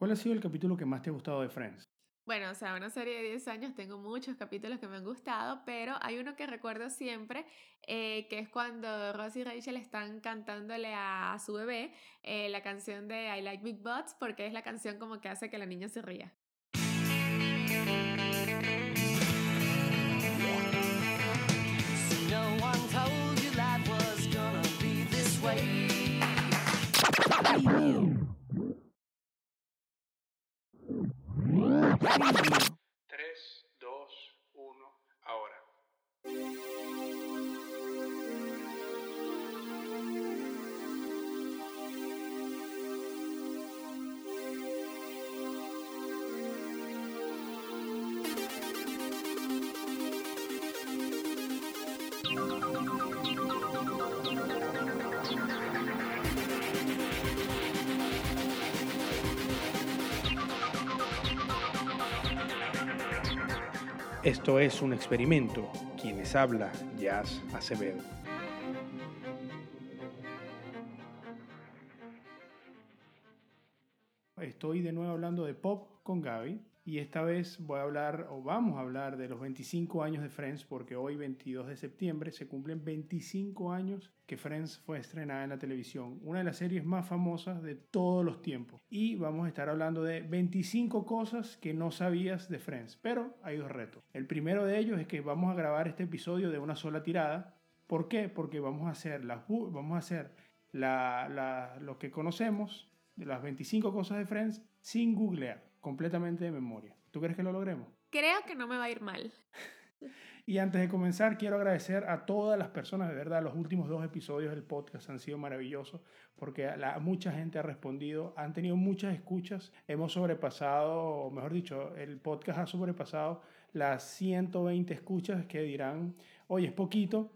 ¿Cuál ha sido el capítulo que más te ha gustado de Friends? Bueno, o sea, una serie de 10 años tengo muchos capítulos que me han gustado, pero hay uno que recuerdo siempre, eh, que es cuando Ross y Rachel están cantándole a, su bebé eh, la canción de I Like Big Butts, porque es la canción como que hace que la niña se ría. Tres, Esto es un experimento. Quienes habla, Jazz Acevedo. Estoy de nuevo hablando de pop con Gaby y esta vez voy a hablar o vamos a hablar de los 25 años de Friends porque hoy 22 de septiembre se cumplen 25 años que Friends fue estrenada en la televisión, una de las series más famosas de todos los tiempos. Y vamos a estar hablando de 25 cosas que no sabías de Friends, pero hay dos retos. El primero de ellos es que vamos a grabar este episodio de una sola tirada. ¿Por qué? Porque vamos a hacer, las, vamos a hacer lo que conocemos de las 25 cosas de Friends sin googlear completamente de memoria. ¿Tú crees que lo logremos? Creo que no me va a ir mal. y antes de comenzar, quiero agradecer a todas las personas, de verdad, los últimos dos episodios del podcast han sido maravillosos porque la, mucha gente ha respondido, han tenido muchas escuchas, hemos sobrepasado, o mejor dicho, el podcast ha sobrepasado las 120 escuchas que dirán, oye, es poquito,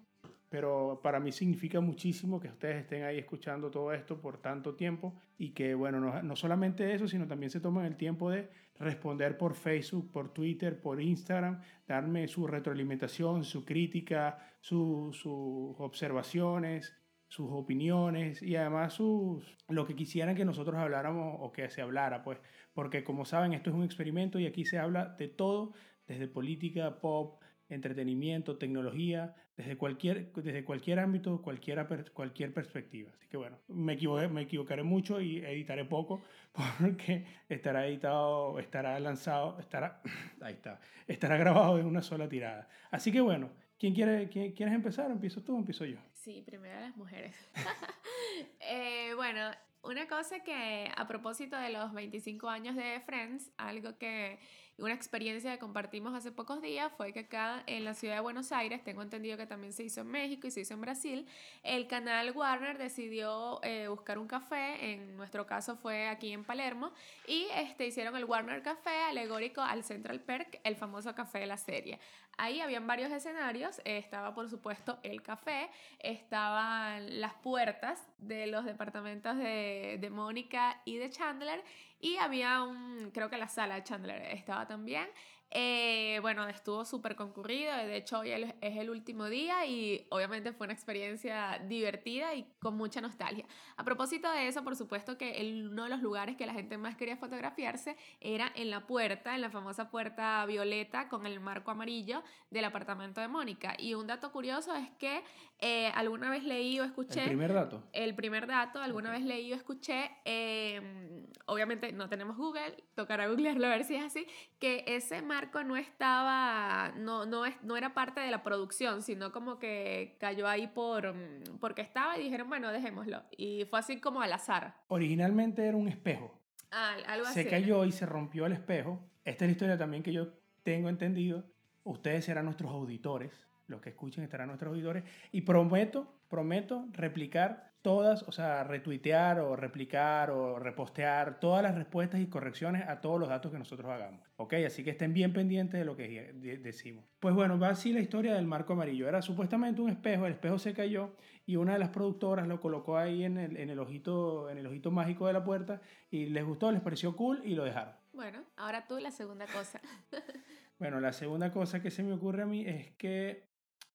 pero para mí significa muchísimo que ustedes estén ahí escuchando todo esto por tanto tiempo y que, bueno, no, no, solamente eso, sino también se toman el tiempo de responder por Facebook, por Twitter, por Instagram, darme su retroalimentación, su crítica, sus observaciones, sus opiniones y además sus, lo que quisieran que nosotros habláramos o que se hablara, pues, porque como saben, esto es un experimento y aquí se habla de todo, desde política, pop, entretenimiento, tecnología, desde cualquier, desde cualquier ámbito, cualquiera, cualquier perspectiva. Así que bueno, me, me equivocaré mucho y editaré poco porque estará editado, estará lanzado, estará, ahí está, estará grabado en una sola tirada. Así que bueno, ¿quién quiere, quién, ¿quieres empezar? ¿Empiezo tú o empiezo yo? Sí, primero las mujeres. eh, bueno, una cosa que a propósito de los 25 años de Friends, algo que una experiencia que compartimos hace pocos días fue que acá en la ciudad de Buenos Aires, tengo entendido que también se hizo en México y se hizo en Brasil, el canal Warner decidió eh, buscar un café, en nuestro caso fue aquí en Palermo, y este, hicieron el Warner Café alegórico al Central Perk, el famoso café de la serie. Ahí habían varios escenarios, estaba por supuesto el café, estaban las puertas de los departamentos de, de Mónica y de Chandler y había un, creo que la sala de Chandler estaba también. Eh, bueno, estuvo súper concurrido, de hecho hoy es el último día y obviamente fue una experiencia divertida y con mucha nostalgia. A propósito de eso, por supuesto que uno de los lugares que la gente más quería fotografiarse era en la puerta, en la famosa puerta violeta con el marco amarillo del apartamento de Mónica. Y un dato curioso es que eh, alguna vez leí o escuché... El primer dato. El primer dato, alguna vez leí o escuché, em, obviamente no tenemos Google, tocará googlearlo a ver si es así, que ese marco no estaba, no, no, no era parte de la producción, sino como que cayó ahí por, mm, porque estaba y dijeron, bueno, dejémoslo. Y fue así como al azar. Originalmente era un espejo. Ah, algo se cayó y se rompió el espejo. Esta es la historia también que yo tengo entendido. Ustedes serán nuestros auditores. Los que escuchen estarán nuestros auditores. Y prometo, prometo replicar todas, o sea, retuitear o replicar o repostear todas las respuestas y correcciones a todos los datos que nosotros hagamos. ¿Ok? Así que estén bien pendientes de lo que decimos. Pues bueno, va así la historia del marco amarillo. Era supuestamente un espejo, el espejo se cayó y una de las productoras lo colocó ahí en el, en el, ojito, en el ojito mágico de la puerta y les gustó, les pareció cool y lo dejaron. Bueno, ahora tú la segunda cosa. bueno, la segunda cosa que se me ocurre a mí es que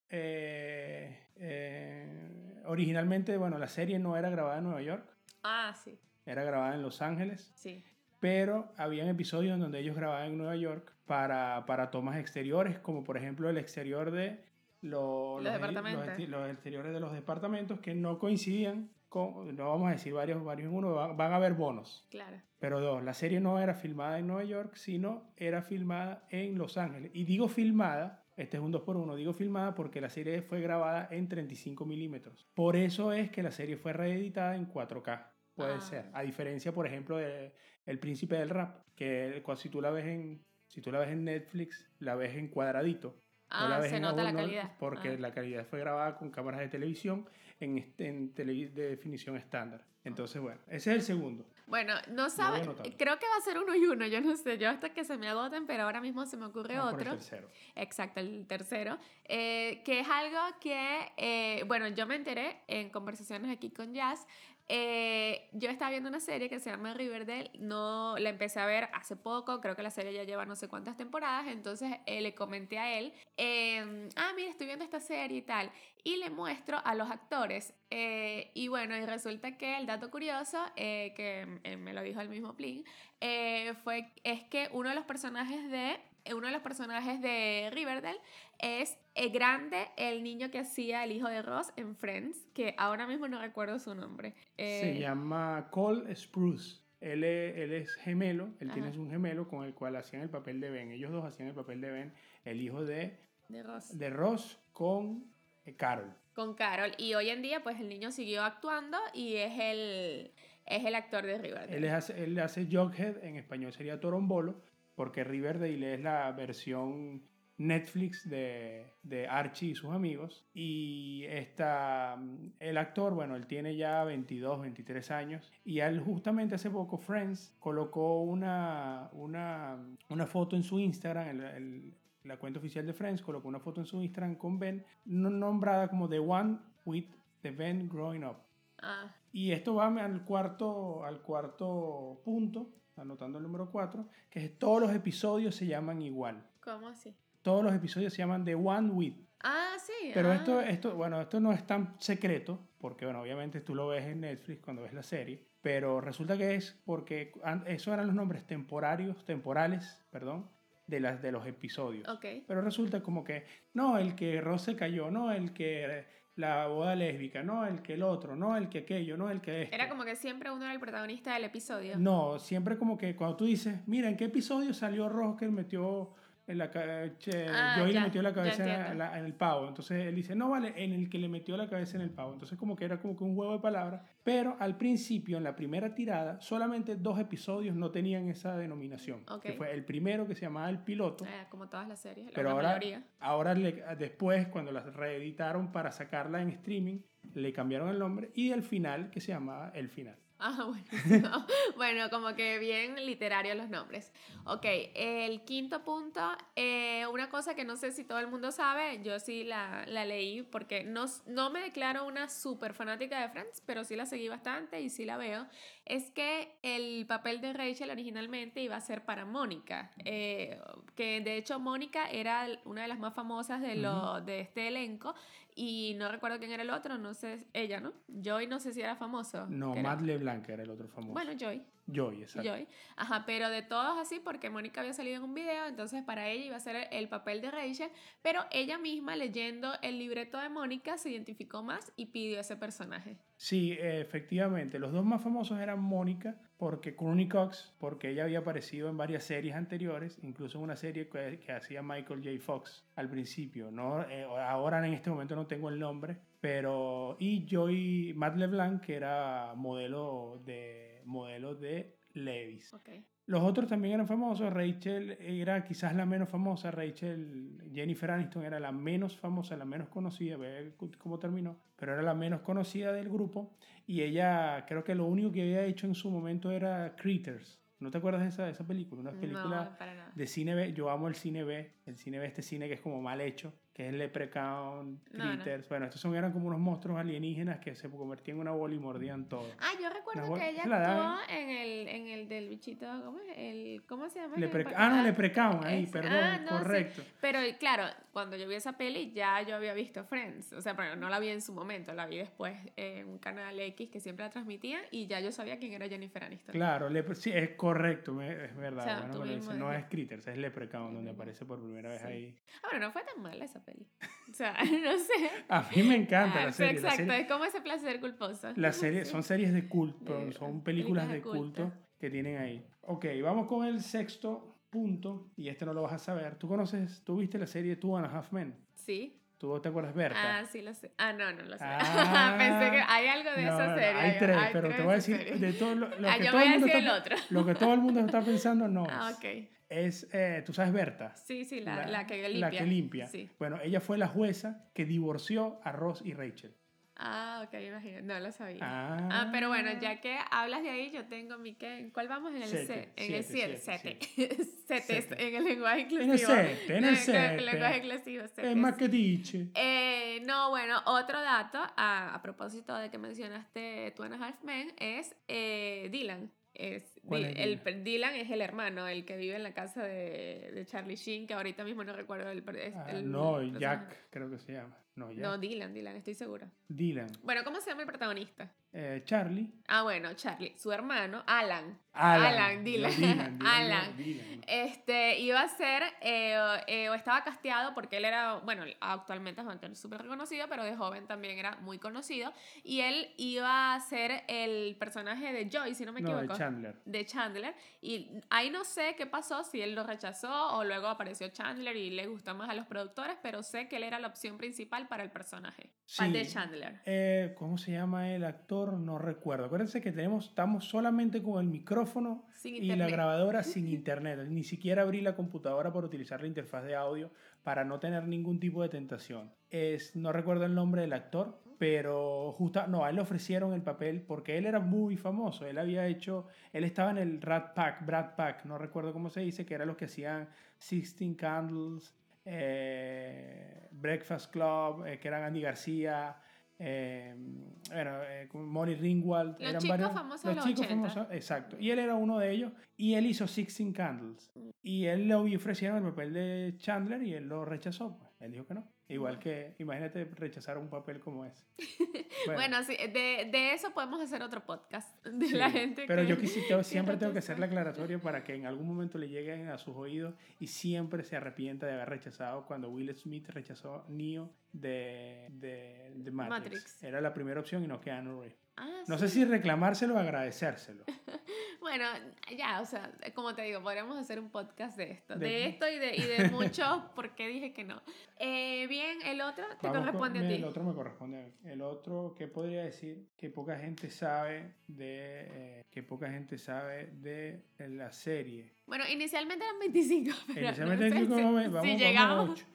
eh, eh, originalmente, bueno, la serie no era grabada en Nueva York. Ah, sí. Era grabada en Los Ángeles. Sí. pero habían episodios en donde ellos grababan en Nueva York para, para tomas exteriores, como por ejemplo el exterior de los, Los departamentos. los exteriores de los departamentos que no coincidían con, no vamos a decir varios, varios en uno, van, van a haber bonos. Claro. Pero dos, la serie no era filmada en Nueva York, sino era filmada en Los Ángeles. Y digo filmada, este es un 2 por 1 digo filmada porque la serie fue grabada en 35 milímetros. Por eso es que la serie fue reeditada en 4K. Puede Ah. ser. A diferencia, por ejemplo, de El Príncipe del Rap, que si tú la ves en, si tú la ves en Netflix, la ves en cuadradito. No la Ah, ves se en nota la A1 calidad. Porque Ah. la calidad fue grabada con cámaras de televisión en, este- en televi- de definición estándar. Entonces, bueno, ese es el segundo. Bueno, no sabe, anotando. creo que va a ser uno y uno, yo no sé, yo hasta que se me agoten, pero ahora mismo se me ocurre Vamos por el otro. tercero. Exacto, el tercero, eh, que es algo que, eh, bueno, yo me enteré en conversaciones aquí con Jazz. Eh, yo estaba viendo una serie que se llama Riverdale, no la empecé a ver hace poco, creo que la serie ya lleva no sé cuántas temporadas, entonces eh, le comenté a él, eh, ah, mira, estoy viendo esta serie y tal, y le muestro a los actores. eh, y bueno, y resulta que el dato curioso, que eh, me lo dijo el mismo Plin, fue, es que uno de los personajes de uno de los personajes de Riverdale es eh, grande el niño que hacía el hijo de Ross en Friends, que ahora mismo no recuerdo su nombre. Eh, Se llama Cole Spruce. Él es, él es gemelo, él tiene Ajá. un gemelo con el cual hacían el papel de Ben. Ellos dos hacían el papel de Ben, el hijo de, de Ross. de Ross con eh, Carol. Con Carol. Y hoy en día, pues el niño siguió actuando y es el, es el actor de Riverdale. Él, es hace, él hace Jughead, en español sería Torombolo, porque Riverdale es la versión Netflix de, de Archie y sus amigos. Y esta, mm, el actor, bueno, él tiene ya 22, 23 años. Y él justamente hace poco, Friends, colocó una, una, una foto en su Instagram, el- el- la cuenta oficial de Friends, colocó una foto en su Instagram con Ben, no- nombrada como The One with the Ben Growing Up. Ah, Y esto va al cuarto, al cuarto punto, anotando el número 4, que es todos los episodios se llaman igual. ¿cómo así? Todos los episodios se llaman The One With. Ah, sí. Pero ah. esto, esto, bueno, esto no es tan secreto, porque bueno, obviamente tú lo ves en Netflix cuando ves la serie, pero resulta que es porque esos eran los nombres temporarios, temporales, perdón, de, las, de los episodios. Ok. Pero resulta como que, no, el que Ross se cayó, no, el que la boda lésbica, no, el que el otro, no, el que aquello, no, el que esto. Era como que siempre uno era el protagonista del episodio. No, siempre como que cuando tú dices, mira, ¿en qué episodio salió Ross que metió en la Ah, Joey le metió la cabeza en, entiendo. la- en el pavo? Entonces él dice, no vale, en el que le metió la cabeza en el pavo. Entonces como que era como que un juego de palabras. Pero al principio, en la primera tirada, solamente dos episodios no tenían esa denominación. Ok. Que fue el primero que se llamaba El Piloto. Eh, como todas las series, la Pero ahora, mayoría. ahora le- después, cuando la reeditaron para sacarla en streaming, le cambiaron el nombre y el final, que se llamaba El Final. Ah, bueno. bueno, como que bien literario los nombres. Ok, el quinto punto, eh, una cosa que no sé si todo el mundo sabe, yo sí la, la leí porque no, no me declaro una súper fanática de Friends, pero sí la seguí bastante y sí la veo, es que el papel de Rachel originalmente iba a ser para Mónica, eh, que de hecho Mónica era una de las más famosas de, lo, de este elenco y no recuerdo quién era el otro, no sé, ella, ¿no? Joy no sé si era famoso. No, Matt LeBlanc era el otro famoso. Bueno, Joy. Joy, exacto. Joy. Ajá, pero de todos así, porque Mónica había salido en un video, entonces para ella iba a ser el, el papel de Rachel, pero ella misma leyendo el libreto de Mónica se identificó más y pidió ese personaje. Sí, efectivamente. Los dos más famosos eran Mónica, porque Courtney Cox, porque ella había aparecido en varias series anteriores, incluso en una serie que, hacía Michael J. Fox al principio. No, Eh, ahora en este momento no tengo el nombre, pero y Joy Matt LeBlanc, que era modelo de modelo de Levis. Ok. Los otros también eran famosos. Rachel era quizás la menos famosa. Rachel, Jennifer Aniston era la menos famosa, la menos conocida. Ve cómo terminó. Pero era la menos conocida del grupo. Y ella, creo que lo único que había hecho en su momento era Critters. ¿No te acuerdas de esa, de esa película? Una película No, de cine B. Yo amo el cine B. El cine B, este cine que es como mal hecho. Que es Leprechaun, No, no. Critters. Bueno, estos son, eran como unos monstruos alienígenas que se convertían en una bola y mordían todo. Ah, yo recuerdo que ella actuó en el, en el del bichito, ¿cómo es? El, ¿Cómo se llama? el ah, no, Leprechaun, ahí, perdón, ah, no, sí. correcto. Pero claro, cuando yo vi esa peli ya yo había visto Friends. O sea, pero no la vi en su momento, la vi después en un canal X que siempre la transmitía y ya yo sabía quién era Jennifer Aniston. Claro, lepre- sí, es correcto, es verdad. O sea, bueno, pero ese no es Critters, es Leprechaun, donde aparece por primera vez Sí. ahí. Ah, bueno, no fue tan mala esa peli. O sea, no sé. A mí me encanta Ah, la serie. La exacto, serie, es como ese placer culposo. la serie- son series de culto, De- son películas películas de de culto culto. que tienen ahí. Ok, vamos con el sexto punto, y este no lo vas a saber. ¿Tú conoces, tú viste la serie Two and a Half Men? Sí. ¿Tú te acuerdas, Berta? Ah, sí lo sé. Ah, no, no lo sé. Ah. Pensé que hay algo de No, esa no, serie. hay tres, pero tres te voy a decir de todo lo, lo Ah, que yo todo voy el mundo el está, otro. lo que todo el mundo está pensando no es. Ah, ok. Es, eh, tú sabes Berta. Sí, sí, la, la, que limpia. La que limpia. Sí. Bueno, ella fue la jueza que divorció a Ross y Rachel. Ah, ok, imagino. No lo sabía. Ah, Ah, pero bueno, ya que hablas de ahí, yo tengo mi que. ¿en ¿Cuál vamos? En el Sete, C. En el siete, siete. siete, Sete. Sete, Sete. en el lenguaje En el inclusivo. sete, en el En sete. lenguaje inclusivo. Es más que diche. Eh, no, bueno, otro dato a, a propósito de que mencionaste Two and a Half Men es eh, Dylan. Es, ¿Cuál Di- es el, Dylan? Dylan es el hermano, el que vive en la casa de, de Charlie Sheen, que ahorita mismo no recuerdo el, es- Ah, el no, personaje. Jack, creo que se llama. No, Dylan, Dylan, estoy segura. Dylan. Bueno, ¿cómo se llama el protagonista? Eh, Charlie. Ah, bueno, Charlie. Su hermano, Alan. Alan. Alan, No, Dylan. Dylan, Dylan, Alan. no, Dylan. Este, iba a ser, eh, o- eh, o estaba casteado porque él era, bueno, actualmente es súper reconocido, pero de joven también era muy conocido. Y él iba a ser el personaje de Joy, si no me No, equivoco. de Chandler. de Chandler. Y ahí no sé qué pasó, si él lo rechazó o luego apareció Chandler y le gustó más a los productores, pero sé que él era la opción principal para el personaje. Sí. De Chandler. ¿Cómo se llama el actor? No recuerdo. Acuérdense que tenemos, estamos solamente con el micrófono y la grabadora sin internet. Ni siquiera abrí la computadora para utilizar la interfaz de audio para no tener ningún tipo de tentación. Es, no recuerdo el nombre del actor, pero justo, no, a él le ofrecieron el papel porque él era muy famoso. Él había hecho, él estaba en el Rat Pack, Brad Pack, no recuerdo cómo se dice, que eran los que hacían Sixteen Candles, eh, Breakfast Club, eh, que eran Andy García. Eh, bueno, eh, Molly Ringwald. Los eran chicos varios, famosos los los chicos 80. famosos, exacto. Y él era uno de ellos. Y él hizo Sixteen Candles. Y él le ofrecieron el papel de Chandler y él lo rechazó. Pues. Él dijo que no. Igual que, imagínate rechazar un papel como ese. Bueno, sí, de, de eso podemos hacer otro podcast. De sí, la gente Pero que, yo quisi- tengo- siempre tengo que hacer la aclaratoria para que en algún momento le lleguen a sus oídos y siempre se arrepienta de haber rechazado cuando Will Smith rechazó Neo de, de, de Matrix. Matrix. Era la primera opción y no Keanu Reeves. Ah, No sí. sé si reclamárselo o agradecérselo. Bueno, ya, o sea, como te digo, podríamos hacer un podcast de esto. De, De- esto y de, y de muchos, porque dije que no. Eh, bien, el otro te Vamos con- corresponde a mira, ti. El otro me corresponde a mí. El otro, ¿qué podría decir? Que poca gente sabe de, eh, que poca gente sabe de la serie. Bueno, inicialmente eran 25, pero Inicialmente no sé digo, si- vamos, si vamos, vamos a llegamos.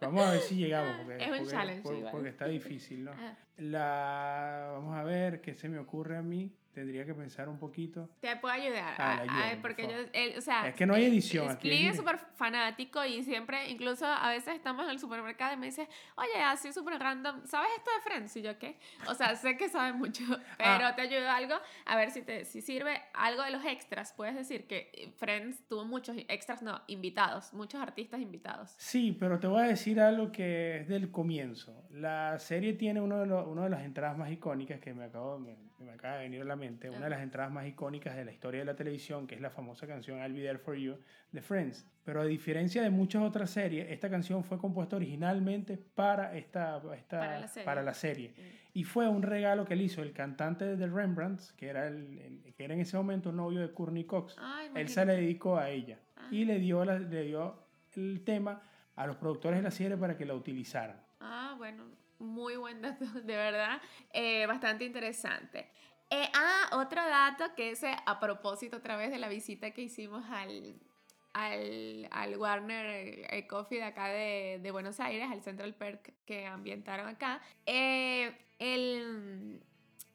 Vamos a ver si llegamos. Porque, Es un porque- challenge porque- porque está difícil, ¿no? La, vamos a ver qué se me ocurre a mí. Tendría que pensar un poquito. Te puedo ayudar. Ah, a- la a- ayúdame, por porque yo, él, o sea, Es que no hay edición aquí, Split es súper fanático y siempre, incluso a veces estamos en el supermercado y me dice, oye, así súper random, ¿sabes esto de Friends? Y yo, ¿qué? O sea, sé que sabe mucho, pero Ah. te ayudo algo, a ver si te si sirve algo de los extras. Puedes decir que eh, Friends tuvo muchos extras, no, invitados, muchos artistas invitados. Sí, pero te voy a decir algo que es del comienzo. La serie tiene uno de, los, uno de las entradas más icónicas que me, acabo, me, me acaba de venir a la mente. Una de las entradas más icónicas de la historia de la televisión, que es la famosa canción I'll Be There For You de Friends. Pero a diferencia de muchas otras series, esta canción fue compuesta originalmente para, esta, esta, Para la serie. para la serie. Mm. Y fue un regalo que le hizo el cantante de The Rembrandts, que era, el, el- que era en ese momento novio de Courtney Cox. Ay, Él se le dedicó a ella Ah. y le dio, la- le dio el tema a los productores de la serie para que la utilizaran. Ah, bueno, muy buen dato, de verdad, eh, bastante interesante. Eh, ah, otro dato que es eh, a propósito otra vez de la visita que hicimos al, al, al Warner Coffee de acá de, de Buenos Aires, al Central Perk que ambientaron acá. Eh, el,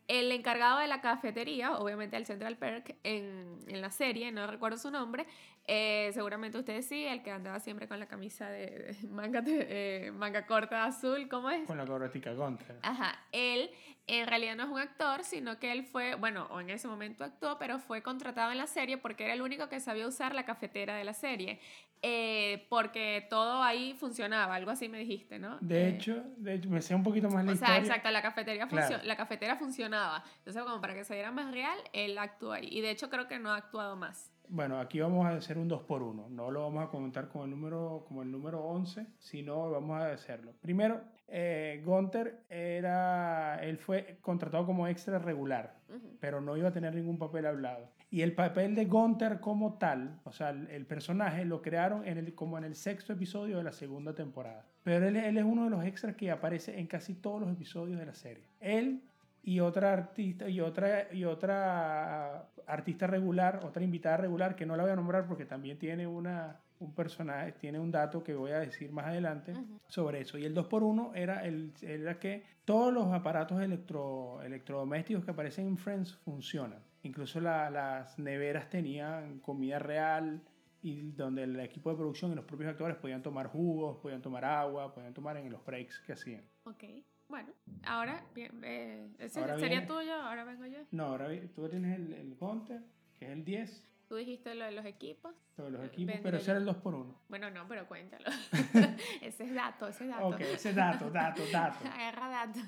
el encargado de la cafetería, obviamente al Central Perk en, en la serie, no recuerdo su nombre, eh, seguramente ustedes sí, el que andaba siempre con la camisa de, manga, eh, manga corta azul, ¿cómo es? Con la corbatica Gunter. Ajá, él en realidad no es un actor, sino que él fue, bueno, o en ese momento actuó, pero fue contratado en la serie porque era el único que sabía usar la cafetera de la serie. Eh, porque todo ahí funcionaba, algo así me dijiste, ¿no? De, hecho, de hecho, me sé un poquito más la o historia. sea, exacto, la, cafetería la cafetera funcionaba. Entonces, como para que se viera más real, él actuó ahí. Y de hecho creo que no ha actuado más. Bueno, aquí vamos a hacer un 2 por 1 No lo vamos a comentar como el número, como el número 11, sino vamos a hacerlo. Primero, eh, Gunther era, él fue contratado como extra regular, pero no iba a tener ningún papel hablado. Y el papel de Gunther como tal, o sea, el, personaje lo crearon en el, como en el sexto episodio de la segunda temporada. Pero él, él es uno de los extras que aparece en casi todos los episodios de la serie. Él y otra artista y otra y otra artista regular, otra invitada regular que no la voy a nombrar porque también tiene una un personaje, tiene un dato que voy a decir más adelante sobre eso. Y el 2x1 era, el, era que todos los aparatos electro, electrodomésticos que aparecen en Friends funcionan. Incluso las neveras tenían comida real y donde el equipo de producción y los propios actores podían tomar jugos, podían tomar agua, podían tomar en los breaks que hacían. Ok. Bueno, ahora, eh, ¿ese sería tuyo? Ahora vengo yo. No, ahora tú tienes el, el Gunter, que es el 10. Tú dijiste lo de los equipos. Lo de los equipos, pero ese era el 2x1. Bueno, no, pero cuéntalo. ese es dato, ese es dato. Ok, ese es dato, dato, dato. Agarra dato.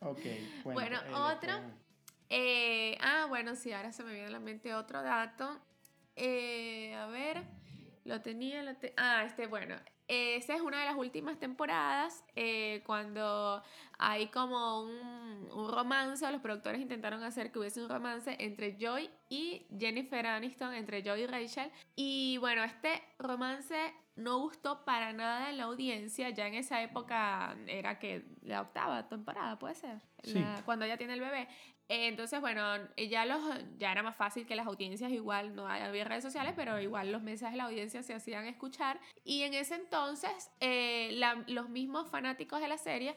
Ok, bueno. Eh, otro. Eh, ah, bueno, sí, ahora se me viene a la mente otro dato. Eh, a ver, lo tenía, lo ah, este, bueno, esa es una de las últimas temporadas, eh, cuando hay como un, un, romance, los productores intentaron hacer que hubiese un romance entre Joy y Jennifer Aniston, entre Joy y Rachel. Y bueno, este romance no gustó para nada en la audiencia, ya en esa época era que la octava temporada, puede ser, cuando ella tiene el bebé. Entonces, bueno, ya, los, ya era más fácil que las audiencias igual, no había redes sociales, pero igual los mensajes de la audiencia se hacían escuchar. Y en ese entonces, eh, los mismos fanáticos de la serie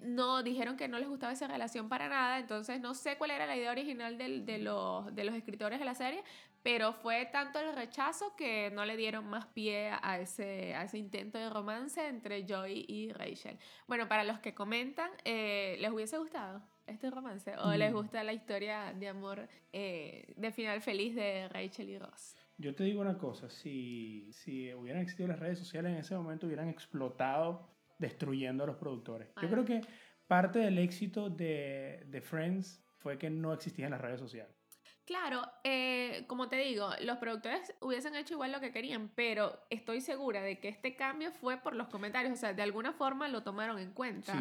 no dijeron que no les gustaba esa relación para nada. Entonces, no sé cuál era la idea original del, de, los, de los escritores de la serie, pero fue tanto el rechazo que no le dieron más pie a ese, a ese intento de romance entre Joy y Rachel. Bueno, para los que comentan, eh, ¿les hubiese gustado? este romance? ¿O les mm. gusta la historia de amor eh, de final feliz de Rachel y Ross? Yo te digo una cosa, si, si hubieran existido las redes sociales en ese momento hubieran explotado destruyendo a los productores. Yo creo que parte del éxito de, de Friends fue que no existían las redes sociales. Claro, eh, como te digo, los productores hubiesen hecho igual lo que querían, pero estoy segura de que este cambio fue por los comentarios, o sea, de alguna forma lo tomaron en cuenta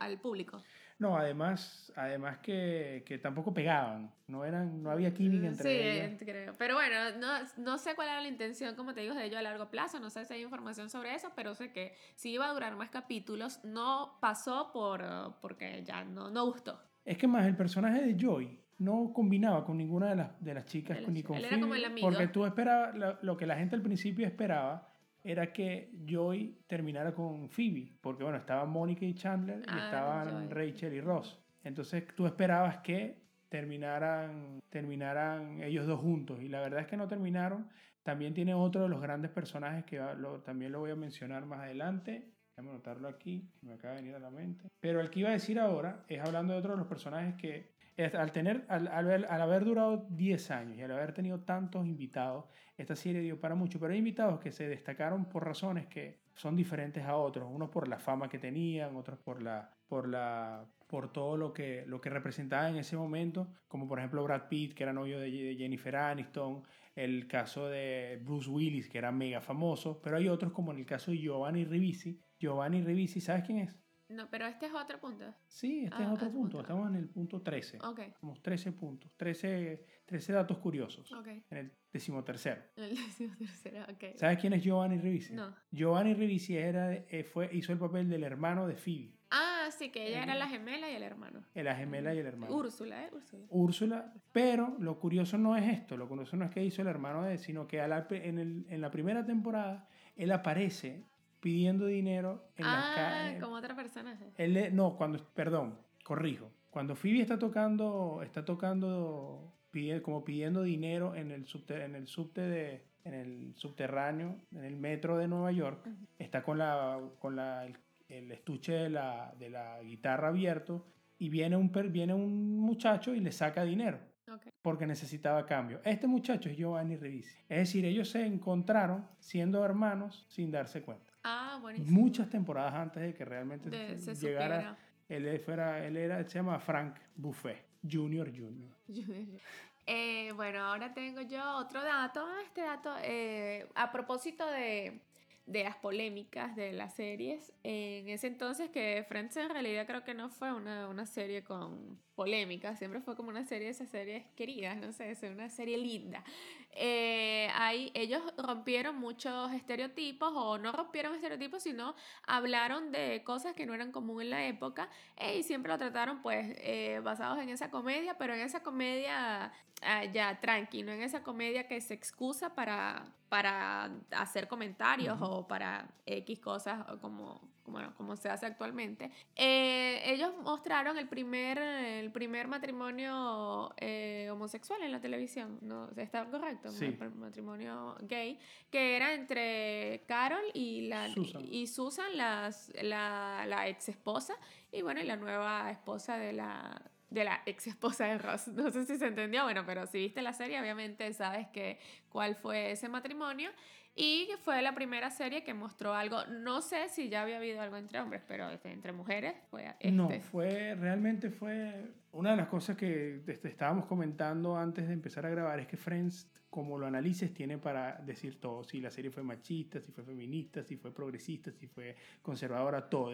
al público. No, además, además que, que, tampoco pegaban, no eran, no había química entre ellos. Sí, creo. Pero bueno, no, no, sé cuál era la intención, como te digo, de ellos a largo plazo, no sé si hay información sobre eso, pero sé que si iba a durar más capítulos, no pasó por, porque ya no, no gustó. Es que más el personaje de Joy no combinaba con ninguna de las, de las chicas, ni con Él era como el amigo. porque tú esperabas, lo, lo que la gente al principio esperaba era que Joy terminara con Phoebe, porque bueno, estaban Mónica y Chandler y ah, estaban Rachel y Ross. Entonces tú esperabas que terminaran, terminaran ellos dos juntos y la verdad es que no terminaron. También tiene otro de los grandes personajes que también lo voy a mencionar más adelante. Déjame anotarlo aquí, me acaba de venir a la mente. Pero el que iba a decir ahora es hablando de otro de los personajes que al, tener, al, al, al, haber durado 10 años y al haber tenido tantos invitados, esta serie dio para mucho, pero hay invitados que se destacaron por razones que son diferentes a otros, unos por la fama que tenían, otros por la por la por todo lo que lo que representaba en ese momento, como por ejemplo Brad Pitt, que era novio de Jennifer Aniston, el caso de Bruce Willis, que era mega famoso, pero hay otros como en el caso de Giovanni Ribisi. Giovanni Ribisi, ¿sabes quién es? No, pero este es otro punto. Sí, este es ah, otro punto. Estamos en el punto 13. Ok. Tenemos 13 puntos, 13, 13 datos curiosos. Ok. En el decimotercero. En el decimotercero, ok. ¿Sabes quién es Giovanni Ribisi? No. Giovanni Ribisi era, eh, fue, hizo el papel del hermano de Phoebe. Ah, sí, que ella era la gemela y el hermano. La gemela y el hermano. Úrsula, ¿eh? Úrsula. Úrsula, pero lo curioso no es esto, lo curioso no es que hizo el hermano de, sino que en, el, en la primera temporada él aparece pidiendo dinero en ah, las calles. como otra persona. Él, no, cuando, perdón, corrijo. Cuando Phoebe está tocando, está tocando, pide, como pidiendo dinero en el subte, en el subte de, en el subterráneo, en el metro de Nueva York, está con la, con la, el, el estuche de la, de la guitarra abierto y viene un, viene un muchacho y le saca dinero Ok. porque necesitaba cambio. Este muchacho es Giovanni Ribisi. Es decir, ellos se encontraron siendo hermanos sin darse cuenta. Ah, buenísimo. Muchas temporadas antes de que realmente De, se llegara, él, fuera, él era, se llama Frank Buffet, Junior Junior. Eh, bueno, ahora tengo yo otro dato. Este dato, eh, a propósito de, de las polémicas de las series, en ese entonces que Friends en realidad creo que no fue una, una serie con polémicas, siempre fue como una serie de esas series queridas, no sé, es una serie linda. Eh, ahí ellos rompieron muchos estereotipos, o no rompieron estereotipos, sino hablaron de cosas que no eran común en la época eh, y siempre lo trataron pues eh, basados en esa comedia, pero en esa comedia ah, ya tranqui, no en esa comedia que se excusa para, para hacer comentarios o para X cosas o como, como, como se hace actualmente. Eh, ellos mostraron el primer, el primer matrimonio eh, homosexual en la televisión, ¿no? ¿Está correcto? Sí. El matrimonio gay, que era entre Carol y, la, Susan. y Susan, las, la, la ex esposa, y bueno, y la nueva esposa de la, de la ex esposa de Ross. No sé si se entendió, bueno, pero si viste la serie, obviamente sabes que cuál fue ese matrimonio. Y fue la primera serie que mostró algo, no sé si ya había habido algo entre hombres, pero este, entre mujeres fue este. No, fue, realmente fue una de las cosas que este, estábamos comentando antes de empezar a grabar, es que Friends, como lo analices, tiene para decir todo, si la serie fue machista, si fue feminista, si fue progresista, si fue conservadora, todo.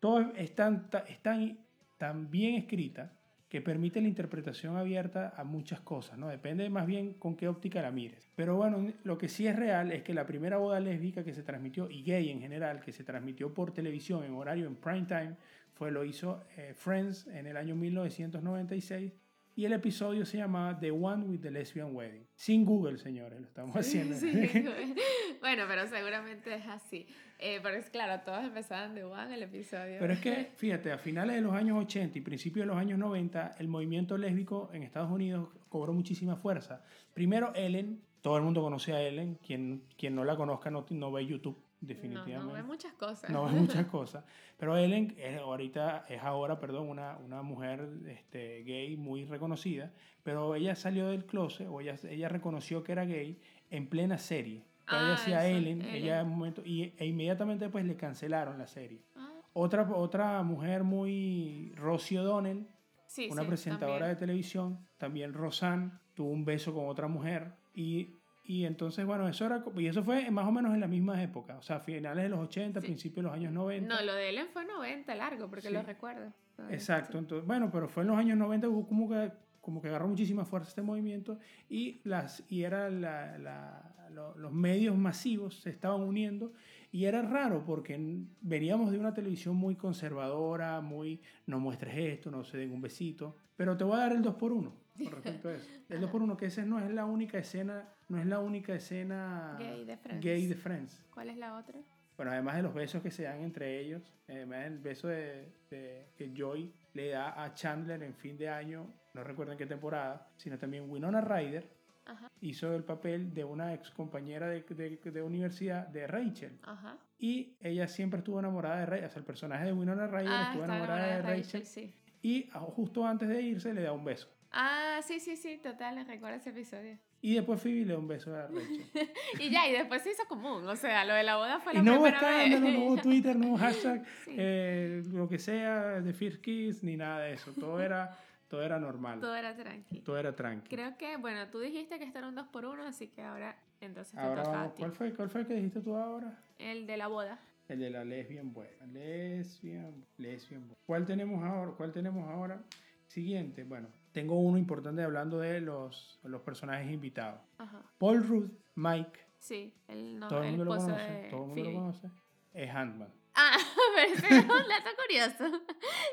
Todo es tan, tan, tan bien escrita que permite la interpretación abierta a muchas cosas, ¿no? Depende más bien con qué óptica la mires. Pero bueno, lo que sí es real es que la primera boda lésbica que se transmitió, y gay en general, que se transmitió por televisión en horario en prime time, fue lo hizo eh, Friends en el año 1996 y el episodio se llamaba The One with the Lesbian Wedding. Sin Google, señores, lo estamos haciendo. Sí, bueno, pero seguramente es así. Eh, pero es claro, todos empezaban de One el episodio. Pero es que, fíjate, a finales de los años 80 y principios de los años 90, el movimiento lésbico en Estados Unidos cobró muchísima fuerza. Primero, Ellen, todo el mundo conoce a Ellen, quien, quien no la conozca no, no ve YouTube, definitivamente. No, no ve muchas cosas. No ve muchas cosas. Pero Ellen es ahorita, es ahora, perdón, una, una mujer este, gay muy reconocida, pero ella salió del closet, o ella, ella reconoció que era gay en plena serie. Cuando ella Ah, hacía Ellen, Ellen. ella en un momento, y, e inmediatamente pues le cancelaron la serie. Ah, Otra, otra mujer muy, Rosie O'Donnell, sí, una sí, presentadora de también. televisión, también Rosanne, tuvo un beso con otra mujer y, y entonces, bueno, eso era, y eso fue más o menos en la misma época, o sea, finales de los 80, Sí. principios de los años 90. No, lo de Ellen fue 90 largo, porque Sí. lo recuerdo. todavía, Exacto, entonces, bueno, pero fue en los años 90 hubo como que, como que agarró muchísima fuerza este movimiento y, las, y era la, la- lo- los medios masivos se estaban uniendo y era raro porque veníamos de una televisión muy conservadora, muy no muestres esto, no se den un besito, pero te voy a dar el 2 por 1 con respecto a eso. El 2 por 1 que ese no es la única escena, no es la única escena Gay de Friends. gay de Friends. ¿Cuál es la otra? Bueno, además de los besos que se dan entre ellos, además del beso de, de- que Joy le da a Chandler en fin de año, no recuerdo en qué temporada, sino también Winona Ryder Ajá, hizo el papel de una ex compañera de, de, de universidad de Rachel. ajá. Y ella siempre estuvo enamorada de Rachel, o sea, el personaje de Winona Ryder Ah, estuvo enamorada de Rachel, sí. y justo antes de irse le da un beso. Ah, sí, sí, sí, total, recuerdo ese episodio. Y después Phoebe le da un beso a Rachel. Y ya, y después se hizo común, o sea, lo de la boda fue la no hubo primera vez. escándalo, no hubo Twitter, no hubo hashtag, Sí. eh, lo que sea, de First Kiss, ni nada de eso. Todo era, todo era normal. Todo era tranqui. Todo era tranqui. Creo que, bueno, tú dijiste que era un 2 por 1 así que ahora entonces te Ahora toca vamos, a ti. ¿cuál fue, ¿cuál fue el que dijiste tú ahora? El de la boda. El de la lesbian buena. Lesbian, lesbian buena. ¿Cuál tenemos ahora? ¿Cuál tenemos ahora? Siguiente, bueno, tengo uno importante hablando de los, los personajes invitados. Ajá. Paul Rudd, Mike, Sí, el, no, todo el el mundo lo conoce, de todo el mundo lo conoce, es Handman. Ah, pero ese es un dato curioso.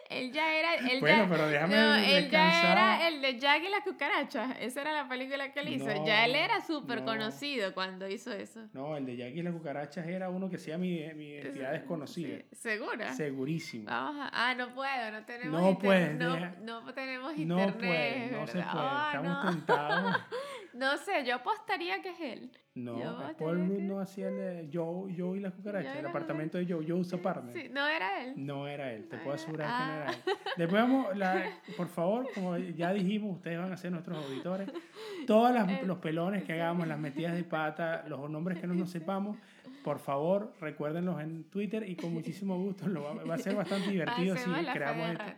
Él ya era. Él Bueno, ya, pero déjame no, él ya era el de Jack y la cucaracha. Esa era la película que él hizo. ya él No, era súper no. conocido cuando hizo eso. No, el de Jackie y las cucarachas era uno que sea mi, mi identidad desconocida. Sí, ¿Segura? Segurísimo. Vamos a- ah, no puedo, no tenemos No puedes, no, no tenemos No internet. puede, no se puede. Ah, Estamos no. tentados. No sé, yo apostaría que es él. No, Yo Paul tenía Rudd que- no hacía el de Joe, Joe y. Joe y El apartamento de Joe, Joe's Apartment. Sí, no era él. No era él, te No puedo era- asegurar que no ah. era él. Después vamos, la- por favor, como ya dijimos, ustedes van a ser nuestros auditores. Todos las- El- los pelones que hagamos, las metidas de pata, los nombres que no nos sepamos, por favor, recuérdenlos en Twitter y con muchísimo gusto. Lo va, va a ser bastante divertido si Hacemos la fe creamos esta-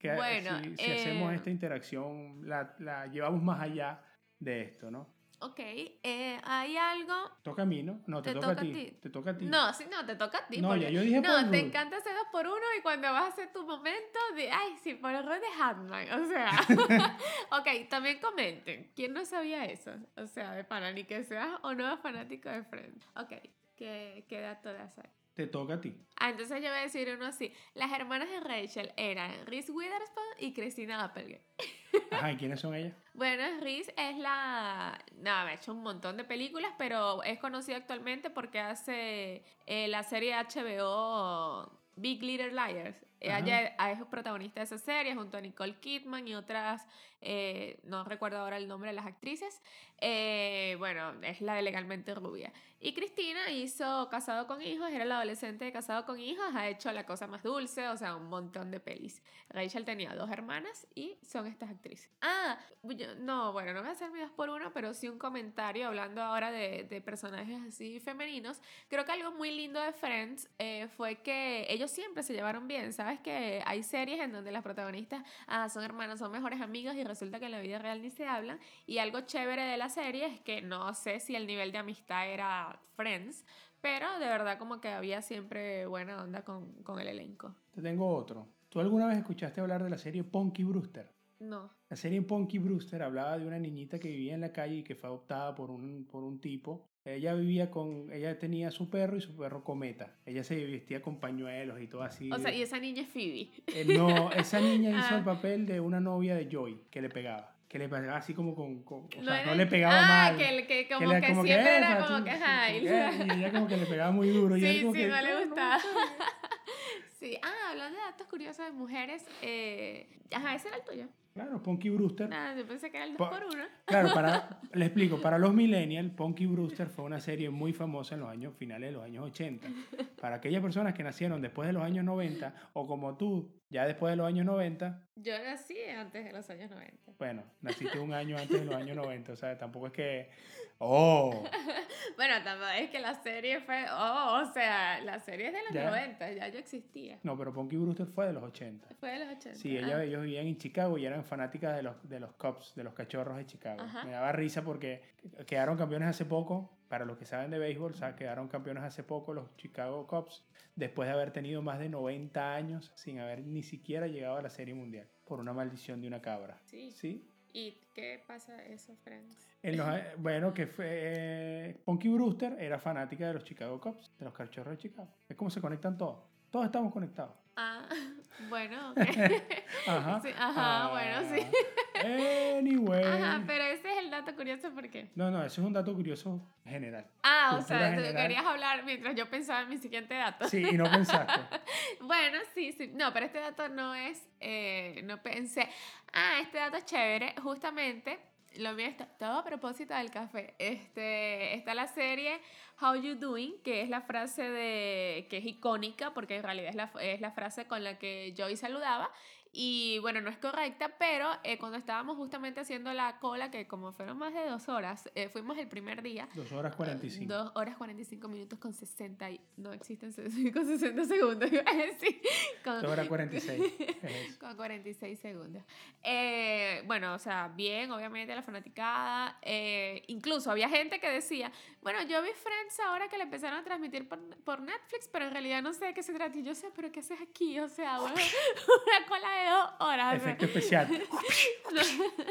que- Bueno, si, si hacemos eh, esta interacción, la, la llevamos más allá de esto, ¿no? Ok, eh, hay algo. Toca a mí, ¿no? No, te, Te toca, toca a ti. ti. Te toca a ti. No, sí, no, te toca a ti. No, porque- ya yo dije No, Paul te Rudd. encanta ese dos por uno y cuando vas a hacer tu momento de, ay, sí, por el rol de Hatman. O sea, ok, también comenten. ¿Quién no sabía eso? O sea, de pana, ni que seas o no fanático de Friends. Ok, ¿qué, qué dato das ahí? Te toca a ti. Ah, entonces yo voy a decir uno así. Las hermanas de Rachel eran Reese Witherspoon y Christina Applegate. Ajá, ¿y quiénes son ellas? Bueno, Reese es la... No, ha hecho un montón de películas, pero es conocida actualmente porque hace eh, la serie HBO Big Little Liars. Ella es protagonista de esa serie junto a Nicole Kidman y otras, eh, no recuerdo ahora el nombre de las actrices. Eh, bueno, es la de Legalmente Rubia. Y Cristina hizo Casado con Hijos, era la adolescente de Casado con Hijos, ha hecho La Cosa Más Dulce, o sea, un montón de pelis. Rachel tenía dos hermanas y son estas actrices. Ah, yo- no, bueno, no voy a hacer mi dos por uno, pero sí un comentario hablando ahora de, de personajes así femeninos. Creo que algo muy lindo de Friends eh, fue que ellos siempre se llevaron bien. Sabes que hay series en donde las protagonistas ah, son hermanos, son mejores amigos y resulta que en la vida real ni se hablan. Y algo chévere de la serie es que no sé si el nivel de amistad era Friends, pero de verdad como que había siempre buena onda con, con el elenco. Te tengo otro. ¿Tú alguna vez escuchaste hablar de la serie Punky Brewster? No. La serie Punky Brewster hablaba de una niñita que vivía en la calle y que fue adoptada por un, por un tipo. Ella vivía con, ella tenía su perro y su perro Cometa. Ella se vestía con pañuelos y todo así. O sea, y esa niña es Phoebe. Eh, no, esa niña hizo Ah. el papel de una novia de Joy que le pegaba. Que le pegaba así como con, con- o sea, no, le pegaba ah, mal. que, que como le- que, siempre era "Epa, como tú, que, como que", Y ella como que le pegaba muy duro. y él Sí, como sí, que, no le "No, no, gustaba. está bien". Sí, ah, hablando de datos curiosos de mujeres, eh, ajá, ese era el tuyo. Claro, Punky Brewster. Nada, yo pensé que era el Po- 2 por 1 Claro, para, le explico, para los millennials, Punky Brewster fue una serie muy famosa en los años finales de los años 80. Para aquellas personas que nacieron después de los años 90, o como tú, ya después de los años 90, Yo nací antes de los años 90. bueno, naciste un año antes de los años 90, o sea, tampoco es que, oh, Bueno, tampoco es que la serie fue, oh, o sea, la serie es de los Ya. 90, ya yo existía. no, pero Punky Brewster fue de los 80. Fue de los 80. Sí, ella, ellos vivían en Chicago y eran fanáticas de los, de los Cubs, de los cachorros de Chicago. Ajá. Me daba risa porque quedaron campeones hace poco, para los que saben de béisbol, o sea, quedaron campeones hace poco los Chicago Cubs, después de haber tenido más de 90 años sin haber ni siquiera llegado a la Serie Mundial, por una maldición de una cabra. Sí. ¿Sí? ¿Y qué pasa eso, Friends? En los, bueno, que fue. eh, Punky Brewster era fanática de los Chicago Cubs, de los cachorros de Chicago. Es como se conectan todos. Todos estamos conectados. Ah, bueno, ok. Ajá. Sí, ajá, bueno, sí. Anyway. Ajá, pero ese es el dato curioso, ¿por qué? No, no, eso es un dato curioso general. Ah, o sea, tú general. querías hablar mientras yo pensaba en mi siguiente dato. Sí, y no pensaste. Bueno, sí, sí. No, pero este dato no es. eh, no pensé. Ah, este dato es chévere. Justamente, lo está todo a propósito del café. Este, está la serie How You Doing, que es la frase de. que es icónica, porque en realidad es la, es la frase con la que Joy saludaba. Y bueno, no es correcta, pero eh, cuando estábamos justamente haciendo la cola, que como fueron más de dos horas, eh, fuimos el primer día. Dos horas 45. Dos horas 45 minutos con 60 y no existen con 60 segundos, iba a decir. Con, Dos horas 46. Es con 46 segundos. Eh, bueno, o sea, bien, obviamente la fanaticada. eh, incluso había gente que decía, bueno, yo vi Friends ahora que la empezaron a transmitir por, por Netflix, pero en realidad no sé de qué se trata. Y yo sé, pero ¿qué haces aquí? O sea, una, una cola de dos horas. Efecto especial. no,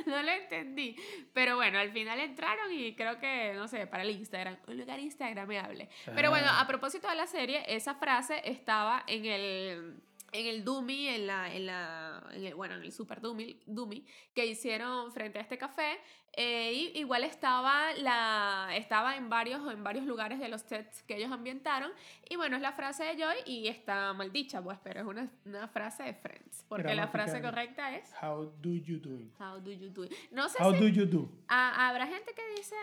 no, lo entendí. Pero bueno, al final entraron y creo que, no sé, para el Instagram, un lugar instagramable. Pero bueno, Ah. a propósito de la serie, esa frase estaba en el en el Dummy, en la, en la, en el, bueno, en el Super Dummy, Dummy que hicieron frente a este café, eh, y igual estaba, la, estaba en, varios, en varios lugares de los sets que ellos ambientaron, y bueno, es la frase de Joy y está mal dicha, pues, pero es una, una frase de Friends, porque la frase correcta es How do you doing? How do you do it? No sé How si do you do? ah, habrá gente que dice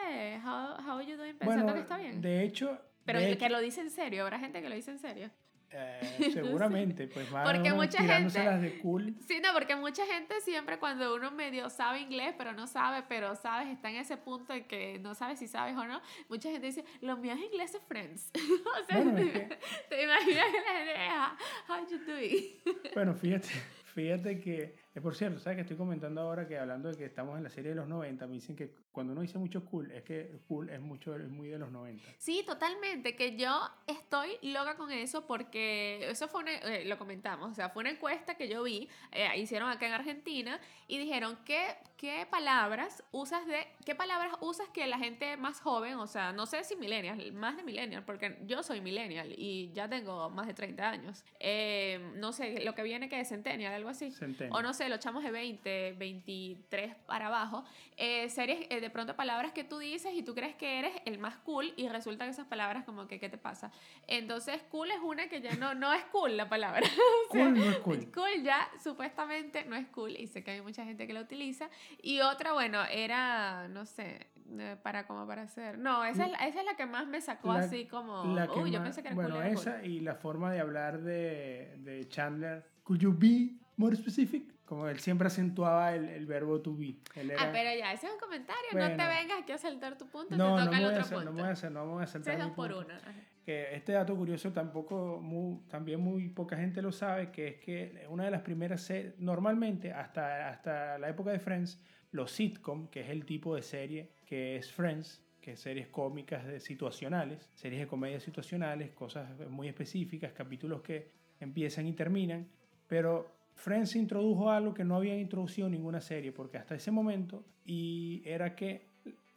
How, how you doing pensando Bueno, que está bien. de hecho, pero de que hecho, lo dice en serio, habrá gente que lo dice en serio. Eh, seguramente, pues van Porque uno mucha tirándoselas de cool. Sí, no, porque mucha gente siempre cuando uno medio sabe inglés, pero no sabe, pero sabes, está en ese punto en que no sabes si sabes o no, mucha gente dice, lo mío es inglés friends. o sea, Bueno, es te, que- te imaginas que la gente, "Ah, how you doing? Bueno, fíjate, fíjate que, eh, por cierto, ¿sabes que estoy comentando ahora que hablando de que estamos en la serie de los 90, me dicen que cuando uno dice mucho cool, es que cool es mucho, es muy de los 90. Sí, totalmente, que yo estoy loca con eso porque eso fue una, eh, lo comentamos, o sea, fue una encuesta que yo vi, eh, hicieron acá en Argentina y dijeron ¿qué, qué palabras usas de, qué palabras usas que la gente más joven, o sea, no sé si millennial, más de millennial, porque yo soy millennial y ya tengo más de 30 años, Eh, no sé, lo que viene que es centennial, algo así. Centennial. O no sé, los chamos de 20, 23 para abajo, eh, series, eh, de pronto palabras que tú dices y tú crees que eres el más cool y resulta que esas palabras como que, ¿qué te pasa? Entonces, cool es una que ya no, no es cool la palabra. O sea, Cool no es cool. Cool ya supuestamente no es cool y sé que hay mucha gente que lo utiliza. Y otra, bueno, era, no sé, eh, para como para hacer. No, esa es, la- esa es la que más me sacó La- así como, La que uy, yo más- pensé que era bueno, cool. cool". esa y la forma de hablar de, de Chandler. Could you be more specific? Como él siempre acentuaba el, el verbo to be. Él era, Ah, pero ya, ese es un comentario. no te Bueno. vengas aquí a saltar tu punto. no, te no toca me, el otro hacer, no punto. me voy a hacer, no me voy a saltar mi dos por punto. uno. que este dato curioso tampoco mu- también muy poca gente lo sabe, que es que una de las primeras series, normalmente hasta, hasta la época de Friends, los sitcom, que es el tipo de serie que es Friends, que es series cómicas de situacionales, series de comedia situacionales, cosas muy específicas, capítulos que empiezan y terminan, pero Friends introdujo algo que no habían introducido ninguna serie, porque hasta ese momento, y era que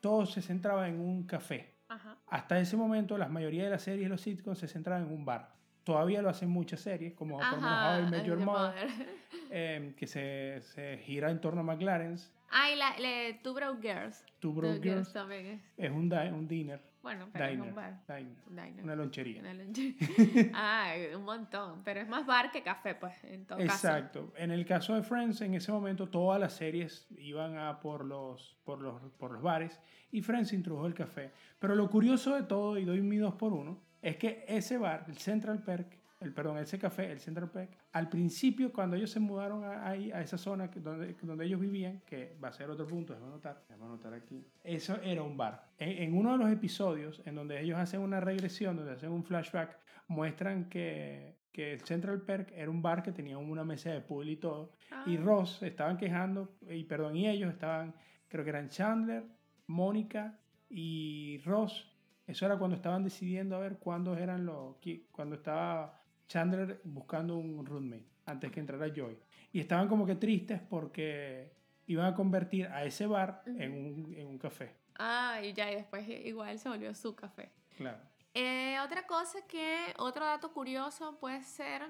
todo se centraba en un café. Ajá. Hasta ese momento, la mayoría de las series de los sitcoms se centraban en un bar. Todavía lo hacen muchas series, como por Ajá, How I Met Your The Mother, Mother. em, que se, se gira en torno a McLaren's. Ah, y la, le, Two Broke Girls. Two Two Broke Girls también es. es un, un dinner, Bueno, pero es diner, un bar. diner, diner. una lonchería. Una lonche- ah, un montón. Pero es más bar que café, pues, en todo caso. Exacto. En el caso de Friends, en ese momento todas las series iban a por los, por los, por los bares y Friends introdujo el café. Pero lo curioso de todo, y doy mi dos por uno, es que ese bar, el Central Perk, el, perdón, ese café, el Central Perk, al principio cuando ellos se mudaron a, ahí, a esa zona que- donde, donde ellos vivían, que va a ser otro punto, déjame anotar, déjame anotar aquí, eso era un bar. En, en uno de los episodios en donde ellos hacen una regresión, donde hacen un flashback, muestran que, que el Central Perk era un bar que tenía una mesa de pool y todo. Y Ah. Ross estaban quejando, y perdón, y ellos estaban, creo que eran Chandler, Mónica y Ross. Eso era cuando estaban decidiendo a ver cuándo eran los, cuando estaba Chandler buscando un roommate antes que entrara Joy. Y estaban como que tristes porque iban a convertir a ese bar en, un, en un café. Ah, y ya, y después igual se volvió su café. Claro. Eh, otra cosa que, otro dato curioso puede ser.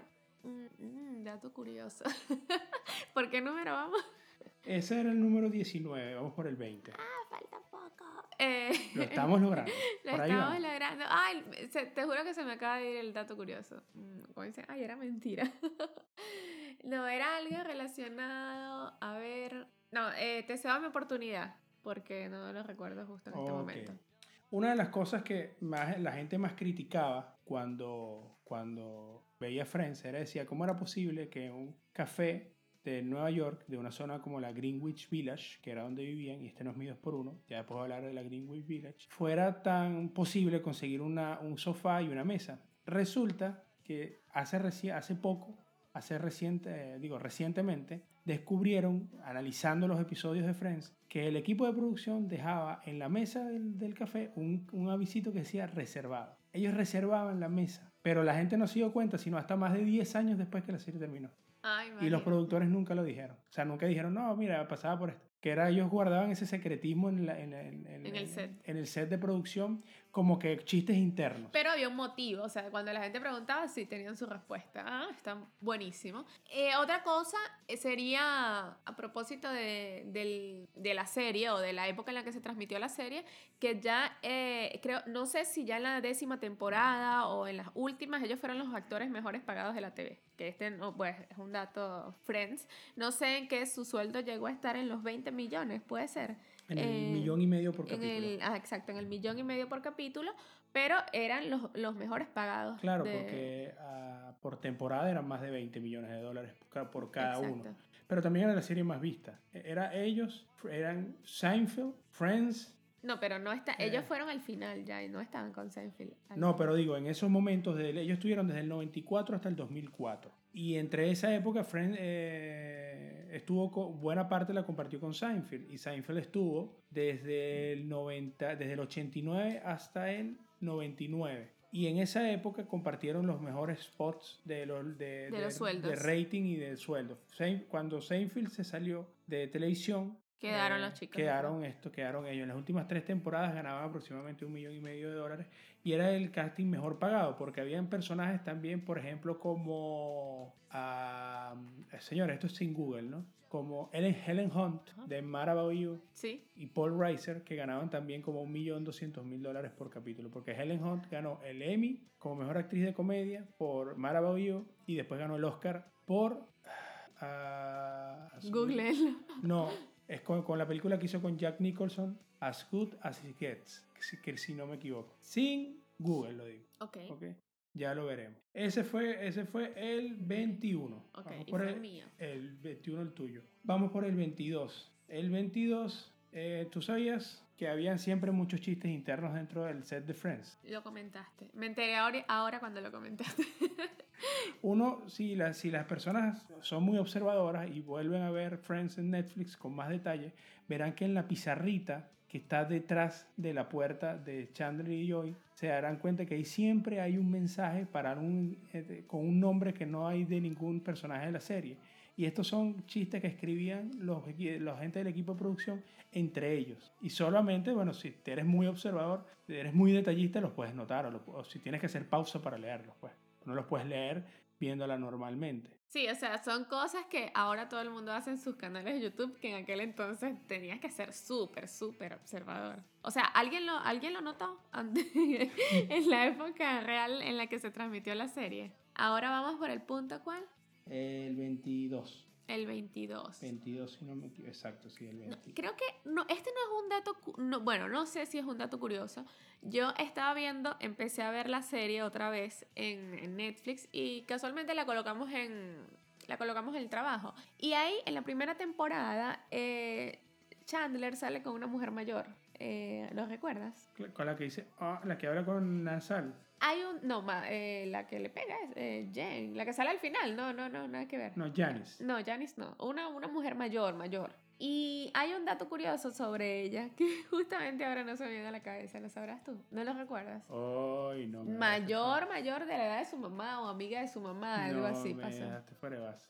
mm, mm, dato curioso. ¿Por qué número vamos? Ese era el número 19, vamos por el 20. Ah, falta poco. Eh, Lo estamos logrando. Lo Por estamos logrando. Ay, se- te juro que se me acaba de ir el dato curioso. Mm, Como dicen, ay, era mentira. no, era algo relacionado. A ver. No, eh, te cedo mi oportunidad. Porque no lo recuerdo justo en este momento. Una de las cosas que más, la gente más criticaba cuando, cuando veía Friends era decía cómo era posible que un café de Nueva York, de una zona como la Greenwich Village, que era donde vivían, y este no es mi dos por uno, ya después a hablar de la Greenwich Village, fuera tan posible conseguir una, un sofá y una mesa. Resulta que hace, reci- hace poco, hace reciente, digo recientemente, descubrieron, analizando los episodios de Friends, que el equipo de producción dejaba en la mesa del, del café un, un avisito que decía reservado. Ellos reservaban la mesa, pero la gente no se dio cuenta sino hasta más de 10 años después que la serie terminó. Ay, Y los productores nunca lo dijeron. O sea, nunca dijeron, no, mira, pasaba por esto. Que era, ellos guardaban ese secretismo en, la- en, en- en- En el set. en el set de producción como que chistes internos. Pero había un motivo, o sea, cuando la gente preguntaba, sí tenían su respuesta. Ah, está buenísimo. Eh, otra cosa eh, sería, a propósito de, de la serie o de la época en la que se transmitió la serie, que ya eh, creo, no sé si ya en la décima temporada o en las últimas, ellos fueron los actores mejores pagados de la TV. Que este, no, pues, es un dato Friends. No sé en qué su sueldo llegó a estar en los 20 millones, puede ser. En el Eh, millón y medio por En capítulo. el, ah, exacto, en el millón y medio por capítulo, pero eran los, los mejores pagados. Claro, de- porque ah, por temporada eran más de 20 millones de dólares por cada uno. Pero también era la serie más vista. Era ellos, eran Seinfeld, Friends. No, pero no está, Eh. ellos fueron al final ya y no estaban con Seinfeld. No, pero digo, en esos momentos, de, ellos estuvieron desde el 94 hasta el 2004. Y entre esa época, Friends eh, estuvo, con, buena parte la compartió con Seinfeld. Y Seinfeld estuvo desde el, 90, desde el 89 hasta el 99. Y en esa época compartieron los mejores spots de los, de, De los sueldos. de rating y de sueldo. Cuando Seinfeld se salió de televisión, Quedaron eh, los chicos. Quedaron esto, quedaron ellos. En las últimas tres temporadas ganaban aproximadamente un millón y medio de dólares y era el casting mejor pagado porque habían personajes también, por ejemplo, como. ah, señores, esto es sin Google, ¿no? Como Ellen, Helen Hunt Ajá. de Mad About You Sí, y Paul Reiser que ganaban también como un millón doscientos mil dólares por capítulo porque Helen Hunt ganó el Emmy como mejor actriz de comedia por Mad About You y después ganó el Oscar por. ah, Google. no, es con, con la película que hizo con Jack Nicholson, As Good As It Gets, que si, que si no me equivoco. Sin Google lo digo, Ok. ¿ok? Ya lo veremos. Ese fue, ese fue el 21. Ok, Vamos por el, mío. el 21 el tuyo. Vamos por el 22. El 22, eh, ¿tú sabías que habían siempre muchos chistes internos dentro del set de Friends? Lo comentaste. Me enteré ahora, ahora cuando lo comentaste. Uno, si, las si las personas son muy observadoras y vuelven a ver Friends en Netflix con más detalle, verán que en la pizarrita que está detrás de la puerta de Chandler y Joy, se darán cuenta que ahí siempre hay un mensaje para un, eh, con un nombre que no hay de ningún personaje de la serie. Y estos son chistes que escribían los, la gente del equipo de producción entre ellos. Y solamente, bueno, si eres muy observador, eres muy detallista, los puedes notar. O, lo- o si tienes que hacer pausa para leerlos, pues. No los puedes leer viéndola normalmente. Sí, o sea, son cosas que ahora todo el mundo hace en sus canales de YouTube que en aquel entonces tenías que ser súper, súper observador. O sea, ¿alguien lo, ¿alguien lo notó en la época real en la que se transmitió la serie? Ahora vamos por el punto, ¿cuál? El 22. El 22. 22, si no me equivoco. Exacto, sí, el 22. Creo que no, este no es un dato, no, bueno, no sé si es un dato curioso. Yo estaba viendo, empecé a ver la serie otra vez en, en Netflix y casualmente la colocamos en, la colocamos en el trabajo. Y ahí, en la primera temporada, eh, Chandler sale con una mujer mayor. Eh, ¿Lo recuerdas? Con la que dice, ah, la que habla con Nasal. Hay un, no, ma- eh, la que le pega es eh, Jane, la que sale al final, no, no, no, nada que ver. No, Janice. No, Janice no. Una, una mujer mayor, mayor. Y hay un dato curioso sobre ella que justamente ahora no se me viene a la cabeza. ¿Lo sabrás tú? ¿No lo recuerdas? Ay, no. me Mayor, mayor de la edad de su mamá o amiga de su mamá, algo no, así me pasó. dejaste fuera de base.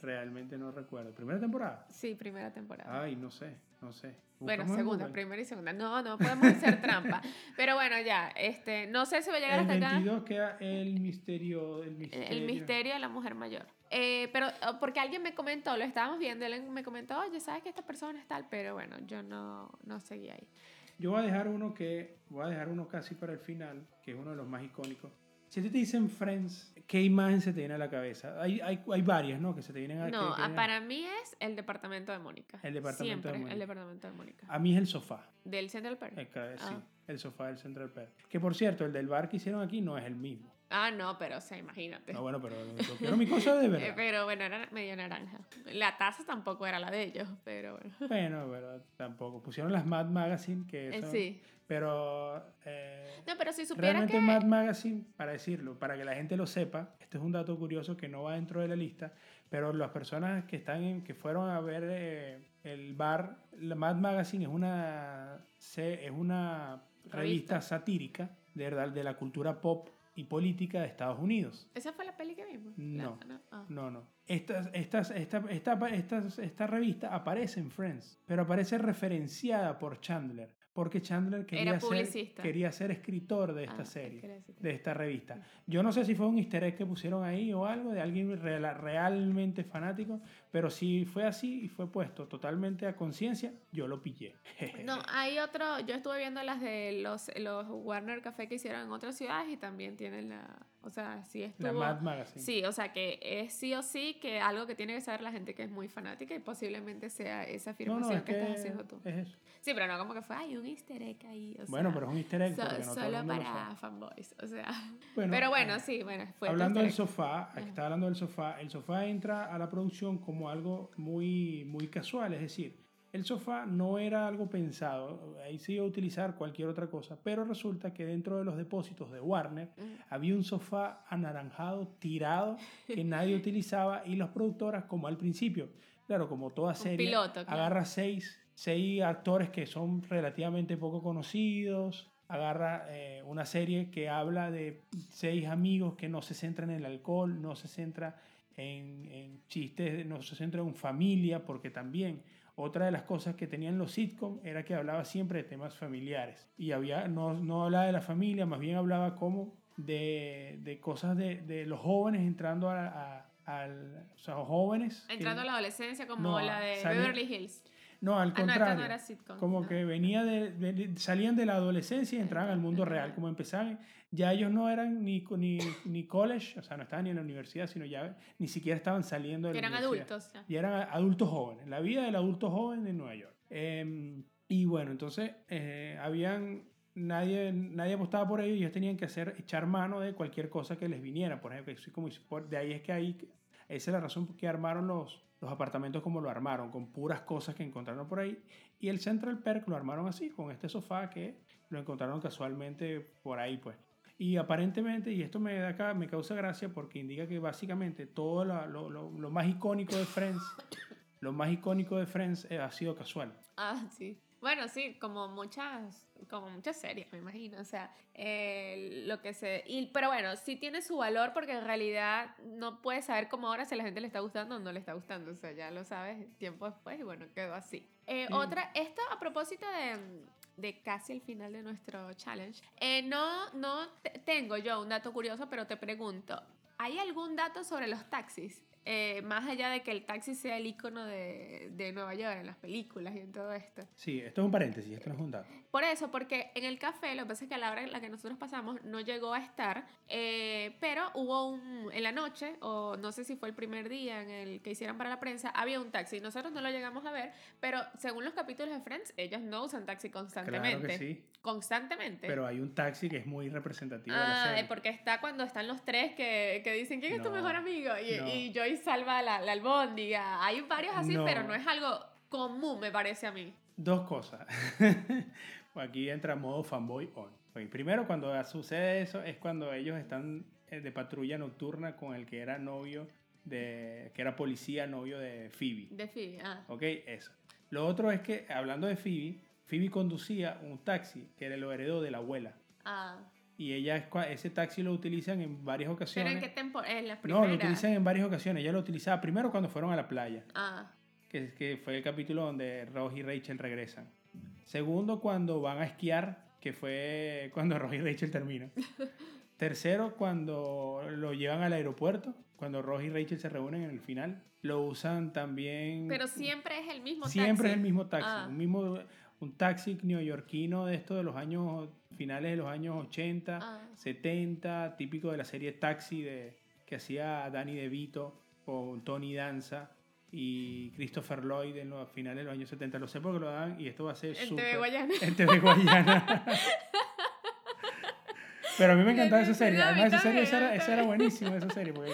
Realmente no recuerdo. ¿Primera temporada? sí, primera temporada. Ay, no sé, no sé. bueno, segunda, primera y segunda. No, no podemos hacer trampa. Pero bueno, ya, este, no sé si va a llegar El hasta acá. 22 queda el misterio. El misterio. El misterio de la mujer mayor. Eh, pero oh, porque alguien me comentó, lo estábamos viendo, él me comentó, oye, sabes que esta persona es tal, pero bueno, yo no, no seguí ahí. Yo voy a dejar uno que. Voy a dejar uno casi para el final, que es uno de los más icónicos. Si a ti te dicen Friends, ¿qué imagen se te viene a la cabeza? Hay, hay, hay varias, ¿no? Que se te vienen a No, vienen- para mí es el departamento de Mónica. El departamento de Mónica. el departamento de Mónica. A mí es el sofá. Del Central Park. El, ca- sí, Ah. el sofá del Central Park. Que por cierto, el del bar que hicieron aquí no es el mismo. Ah, no, pero o sea, imagínate. No, bueno, pero quiero mi cosa de Eh, verdad. pero bueno, era medio naranja. La taza tampoco era la de ellos, pero bueno. Bueno, pero tampoco. Pusieron las Mad Magazine, que Eh, eso... sí. Pero... eh, No, pero si supiera realmente que... Mad Magazine, para decirlo, para que la gente lo sepa, este es un dato curioso que no va dentro de la lista, pero las personas que están en, que fueron a ver eh, el bar, la Mad Magazine es una, es una revista Revista. satírica de, verdad, de la cultura pop y política de Estados Unidos. ¿Esa fue la peli que vimos? No, no. Ah. no, no. Estas, estas, esta, esta, estas- esta revista aparece en Friends, pero aparece referenciada por Chandler, porque Chandler quería, ser, quería ser escritor de esta Ah, serie, de esta revista. Yo no sé si fue un easter egg que pusieron ahí o algo de alguien real- realmente fanático, pero si fue así y fue puesto totalmente a conciencia, yo lo pillé. No, hay otro, yo estuve viendo las de los, los Warner Café que hicieron en otras ciudades y también tienen la, o sea, sí estuvo... La Mad Magazine. Sí, o sea que es sí o sí que algo que tiene que saber la gente que es muy fanática y posiblemente sea esa afirmación no, es que, que estás haciendo tú. es eso. Sí, pero no como que fue, hay un easter egg ahí. O Bueno, sea, pero es un easter egg so- no solo para fanboys, o sea. Bueno, pero bueno, ah, sí, bueno, fue Hablando del sofá, aquí está hablando del sofá, el sofá entra a la producción como algo muy, muy casual, es decir, el sofá no era algo pensado, ahí se iba a utilizar cualquier otra cosa, pero resulta que dentro de los depósitos de Warner había un sofá anaranjado tirado que nadie utilizaba y las productoras, como al principio, claro, como toda serie, piloto, claro. agarra seis, seis actores que son relativamente poco conocidos, agarra eh, una serie que habla de seis amigos que no se centran en el alcohol, no se centra en, en chistes, no se centra en familia, porque también otra de las cosas que tenían los sitcom era que hablaba siempre de temas familiares. Y había, no, no hablaba de la familia, más bien hablaba como de, de cosas de, de los jóvenes entrando a, a- al... O sea, jóvenes... que- Entrando a la adolescencia como No, la de sale- Beverly Hills. No, al Ah, no, contrario. no era sitcom. Como que venía de, de- salían de la adolescencia y entraban al mundo real, como empezaban, ya ellos no eran ni, ni, ni college, o sea, no estaban ni en la universidad, sino ya ni siquiera estaban saliendo de la eran universidad. adultos. ya. Y eran adultos jóvenes, la vida del adulto joven en Nueva York. Eh, y bueno, entonces eh, habían, nadie, nadie apostaba por ellos y ellos tenían que hacer, echar mano de cualquier cosa que les viniera, por ejemplo, como, de ahí es que ahí, esa es la razón por que armaron los, los apartamentos como lo armaron, con puras cosas que encontraron por ahí. Y el Central Perk lo armaron así, con este sofá que lo encontraron casualmente por ahí, pues. Y aparentemente, y esto me, da acá, me causa gracia porque indica que básicamente todo la- lo, lo- lo más icónico de Friends, lo más icónico de Friends eh, ha sido casual. Ah, sí. Bueno, sí, como muchas, como muchas series, me imagino. O sea, eh, lo que se. Y, pero bueno, sí tiene su valor porque en realidad no puedes saber cómo ahora si a la gente le está gustando o no le está gustando. O sea, ya lo sabes tiempo después y bueno, quedó así. Eh, Sí. Otra, esto a propósito de, de casi el final de nuestro challenge. eh, no, no te- tengo yo un dato curioso, pero te pregunto: ¿hay algún dato sobre los taxis? Eh, más allá de que el taxi sea el icono de, de Nueva York en las películas y en todo esto. Sí, esto es un paréntesis, esto no es un dato. Por eso, porque en el café, lo que pasa es que a la hora en la que nosotros pasamos no llegó a estar, eh, pero hubo un, en la noche, o no sé si fue el primer día en el que hicieron para la prensa, había un taxi. Nosotros no lo llegamos a ver, pero según los capítulos de Friends, ellos no usan taxi constantemente. Claro que sí, Constantemente. pero hay un taxi que es muy representativo de la Ah, serie. porque está cuando están los tres que, que dicen, ¿quién es tu No, mejor amigo? Y, no. y Joy salva la, la albóndiga. Hay varios así, No. pero no es algo común, me parece a mí. Dos cosas. Aquí entra modo fanboy on. Primero, cuando sucede eso, es cuando ellos están eh, de patrulla nocturna con el que era novio, de, que era policía, novio de Phoebe. De Phoebe, ah. ¿Ok? Eso. Lo otro es que, hablando de Phoebe, Phoebe conducía un taxi que lo heredó de la abuela. Ah. Y ella, ese taxi lo utilizan en varias ¿Pero ocasiones. en qué temporada? En no, lo utilizan en varias ocasiones. Ella lo utilizaba primero cuando fueron a la playa. Ah, que, que fue el capítulo donde Ross y Rachel regresan. Segundo, cuando van a esquiar, que fue cuando Ross y Rachel terminan. Tercero, cuando lo llevan al aeropuerto, cuando Ross y Rachel se reúnen en el final. Lo usan también... pero siempre es el mismo Siempre taxi. es el mismo taxi. Ah. Un, mismo, un taxi neoyorquino de esto de los años... Finales de los años 80, Ah. 70, típico de la serie Taxi de, que hacía Danny DeVito con Tony Danza y Christopher Lloyd en los finales de los años 70. Lo sé porque lo dan y esto va a ser En. TV Guayana. En TV Guayana. Pero a mí me encantaba esa serie. Además, esa serie esa era, esa era buenísima, esa serie. Porque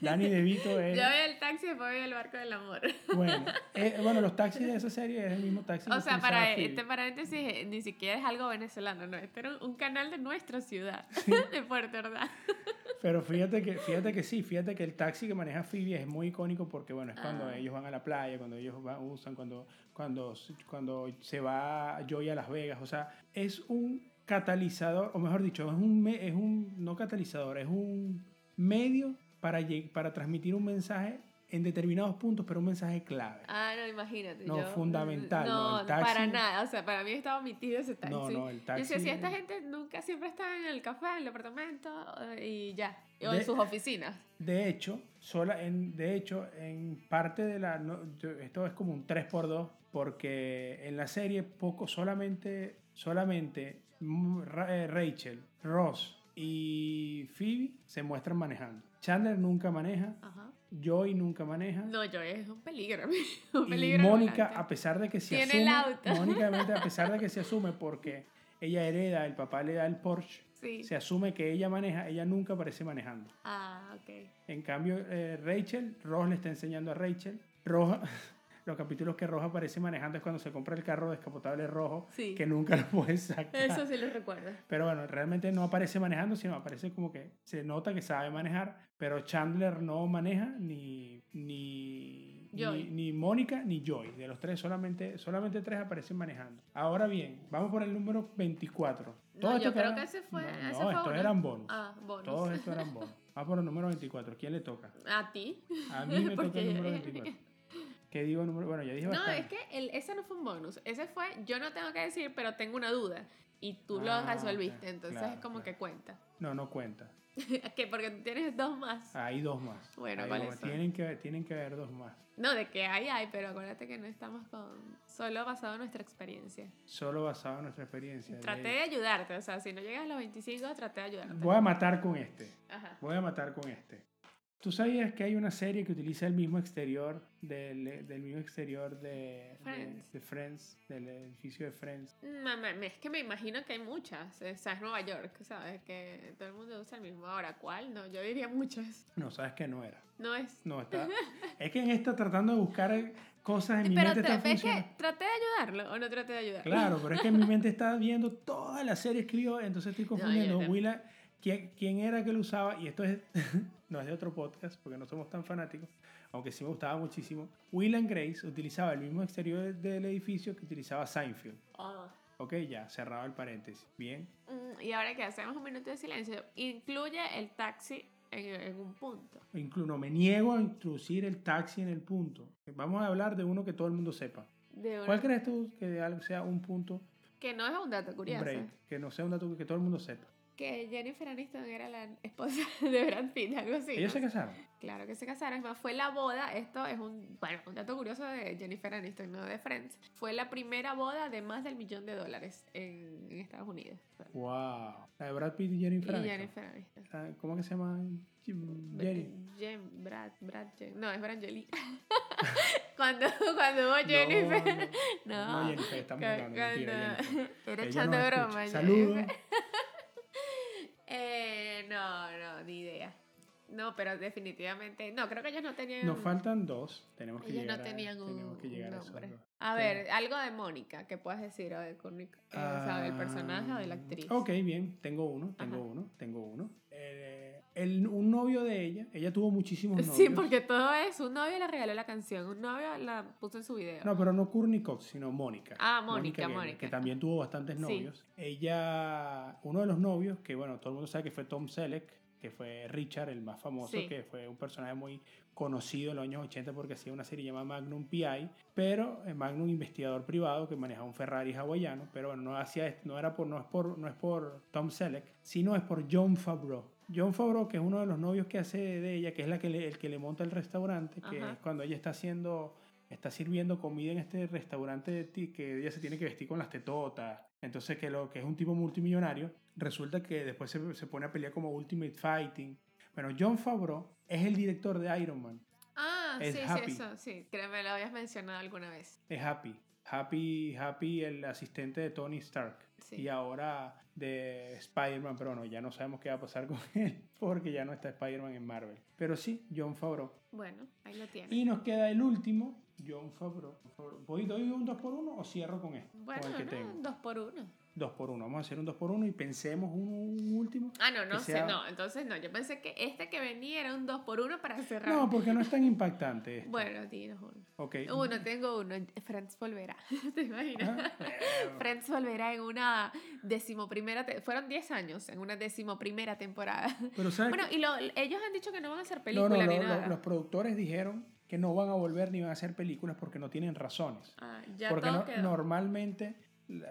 Danny DeVito es... Yo voy al taxi y después voy al barco del amor. Bueno, eh, bueno, los taxis de esa serie es el mismo taxi. O sea, para Phoebe. este paréntesis, eh, ni siquiera es algo venezolano, no. Este era un, canal de nuestra ciudad, de Puerto Ordaz. Pero fíjate que, fíjate que sí, fíjate que el taxi que maneja Phoebe es muy icónico porque, bueno, es cuando Ah. ellos van a la playa, cuando ellos van, usan, cuando, cuando, cuando se va Joy a Las Vegas. O sea, es un catalizador, o mejor dicho, es un, es un no catalizador, es un medio para, para transmitir un mensaje en determinados puntos, pero un mensaje clave. Ah, no, imagínate. No, yo- fundamental, no, No, el taxi- para nada. O sea, para mí estaba omitido ese taxi. No, no, el Yo decía, taxi- si esta gente nunca siempre está en el café, en el apartamento eh, y ya. O De- en sus oficinas. De hecho, sola, en, de hecho, en parte de la... no, yo- esto es como un 3x2, porque en la serie poco, solamente, solamente Rachel, Ross y Phoebe se muestran manejando. Chandler nunca maneja, Ajá. Joy nunca maneja. No, yo es un peligro. un y peligro. Mónica, a pesar de que se Tiene asume, el auto. Mónica, a pesar de que se asume porque ella hereda, el papá le da el Porsche, Sí. se asume que ella maneja, ella nunca aparece manejando. Ah, ok. En cambio, eh, Rachel, Ross le está enseñando a Rachel. Roja, los capítulos que Roja aparece manejando es cuando se compra el carro descapotable rojo, Sí. que nunca lo puede sacar. Eso sí lo recuerdo. Pero bueno, realmente no aparece manejando, sino aparece como que se nota que sabe manejar, pero Chandler no maneja ni ni Joy. ni, ni Mónica ni Joy. De los tres solamente solamente tres aparecen manejando. Ahora bien, vamos por el número 24. No, yo creo que ese fue. No, ese no, fue estos eran bonus. Ah, bonus. Todos estos eran bonos. Vamos por el número 24. ¿Quién le toca? A ti. A mí me toca el número dije- 24. ¿Qué digo número? Bueno, ya dije No, bastante. es que el, ese no fue un bonus. Ese fue, yo no tengo que decir, pero tengo una duda. Y tú Ah, lo resolviste. Entonces claro, es como claro. que cuenta. No, no cuenta. que porque tú tienes dos más. Hay dos más. Bueno, Hay ¿cuáles dos más. son? Tienen que, tienen que haber dos más. No, de que hay, hay, pero acuérdate que no estamos con. Solo basado en nuestra experiencia. Solo basado en nuestra experiencia. Traté De- de ayudarte, o sea, si no llegas a los 25, traté de ayudarte. Voy a matar con este. Ajá. Voy a matar con este. ¿Tú sabías que hay una serie que utiliza el mismo exterior del, del mismo exterior de de- Friends. de Friends, del edificio de Friends? Ma- ma- Es que me imagino que hay muchas. O sea, es Nueva York, ¿sabes? Que todo el mundo usa el mismo. Ahora, ¿cuál? No, yo diría muchas. No, sabes que no era. No es. No, está. es que en esta tratando de buscar cosas en mi Pero mente tra- está es que traté de ayudarlo o no traté de ayudarlo. Claro, pero es que en mi mente está viendo toda la serie que vio, entonces estoy confundiendo. también. Willa, ¿quién, quién era que lo usaba? Y esto es, no es de otro podcast, porque no somos tan fanáticos, aunque sí me gustaba muchísimo. Will and Grace utilizaba el mismo exterior del edificio que utilizaba Seinfeld. Ah. Ok, ya, cerrado el paréntesis. Bien. Mm, Y ahora que hacemos un minuto de silencio, incluye el taxi en, en un punto. Incluso me niego a introducir el taxi en el punto. Vamos a hablar de uno que todo el mundo sepa. De ¿Cuál crees tú que sea un punto que no es un dato curioso. break? Que no sea un dato que todo el mundo sepa. Que Jennifer Aniston era la esposa de Brad Pitt, algo así. Ellos ¿no? se casaron. Claro que se casaron. Es más, fue la boda. Esto es un, bueno, un dato curioso de Jennifer Aniston, no de Friends. Fue la primera boda de más del millón de dólares en, en Estados Unidos. Wow. La de Brad Pitt y Jennifer y Aniston. Jennifer Aniston. Ah, ¿Cómo que se llama? Jim- Jenny. Jen- Brad, Brad, Jen- no, es Brangeli. cuando, cuando hubo Jennifer. No, No, no, Jennifer, estamos hablando. Era echando broma. Saludos. Eh, no, no, ni idea. No, pero definitivamente. No, creo que ellos no tenían. Nos faltan dos. Tenemos que ellos llegar no a- tenían un tenemos que llegar a esos dos. A Sí. ver, algo de Mónica, ¿qué puedes decir? O, de eh, o sea, del personaje o de la Ah, actriz. Ok, bien. Tengo uno, tengo Ajá. uno, tengo uno. Eh, el, un novio de ella, ella tuvo muchísimos novios. Sí, porque todo es. Un novio le regaló la canción, un novio la puso en su video. No, pero no Courtney Cox, sino Mónica. Ah, Mónica, Mónica. Que también tuvo bastantes Sí. novios. Ella, uno de los novios, que bueno, todo el mundo sabe que fue Tom Selleck, que fue Richard, el más famoso, Sí. que fue un personaje muy conocido en los años 80 porque hacía una serie llamada Magnum PI, pero eh, Magnum investigador privado que manejaba un Ferrari hawaiano, pero bueno, no hacía no era por no es por no es por Tom Selleck, sino es por John Favreau. John Favreau, que es uno de los novios que hace de ella, que es la que le- el que le monta el restaurante, que Ajá. es cuando ella está haciendo está sirviendo comida en este restaurante de ti que ella se tiene que vestir con las tetotas. Entonces, que lo que es un tipo multimillonario, resulta que después se, se pone a pelear como Ultimate Fighting. Bueno, John Favreau es el director de Iron Man. Ah, Es sí, Happy. sí, eso, sí. Creo que me lo habías mencionado alguna vez. Es Happy. Happy, Happy, el asistente de Tony Stark. Sí. Y ahora de Spider-Man, pero bueno, ya no sabemos qué va a pasar con él, porque ya no está Spider-Man en Marvel. Pero sí, John Favreau. Bueno, ahí lo tienes. Y nos queda el último, John Favreau. ¿Voy, doy un 2 por 1 o cierro con este? bueno, con el que no, tengo. por uno. Dos por uno. Vamos a hacer un dos por uno y pensemos un, un último. Ah, no, no sé, sea- no. Entonces no, yo pensé que este que venía era un 2 por 1 para cerrar. No, porque no es tan impactante. Bueno, dinos uno. Ok. Uno, tengo uno. Friends volverá. ¿Te imaginas? Ah, Friends volverá en una decimoprimera. te- Fueron 10 años en una decimoprimera temporada. Pero ¿sabes Bueno, y lo- ellos han dicho que no van a hacer No, película no, ni lo- nada. los productores dijeron que no van a volver ni van a hacer películas porque no tienen razones. Ah, ya porque no- normalmente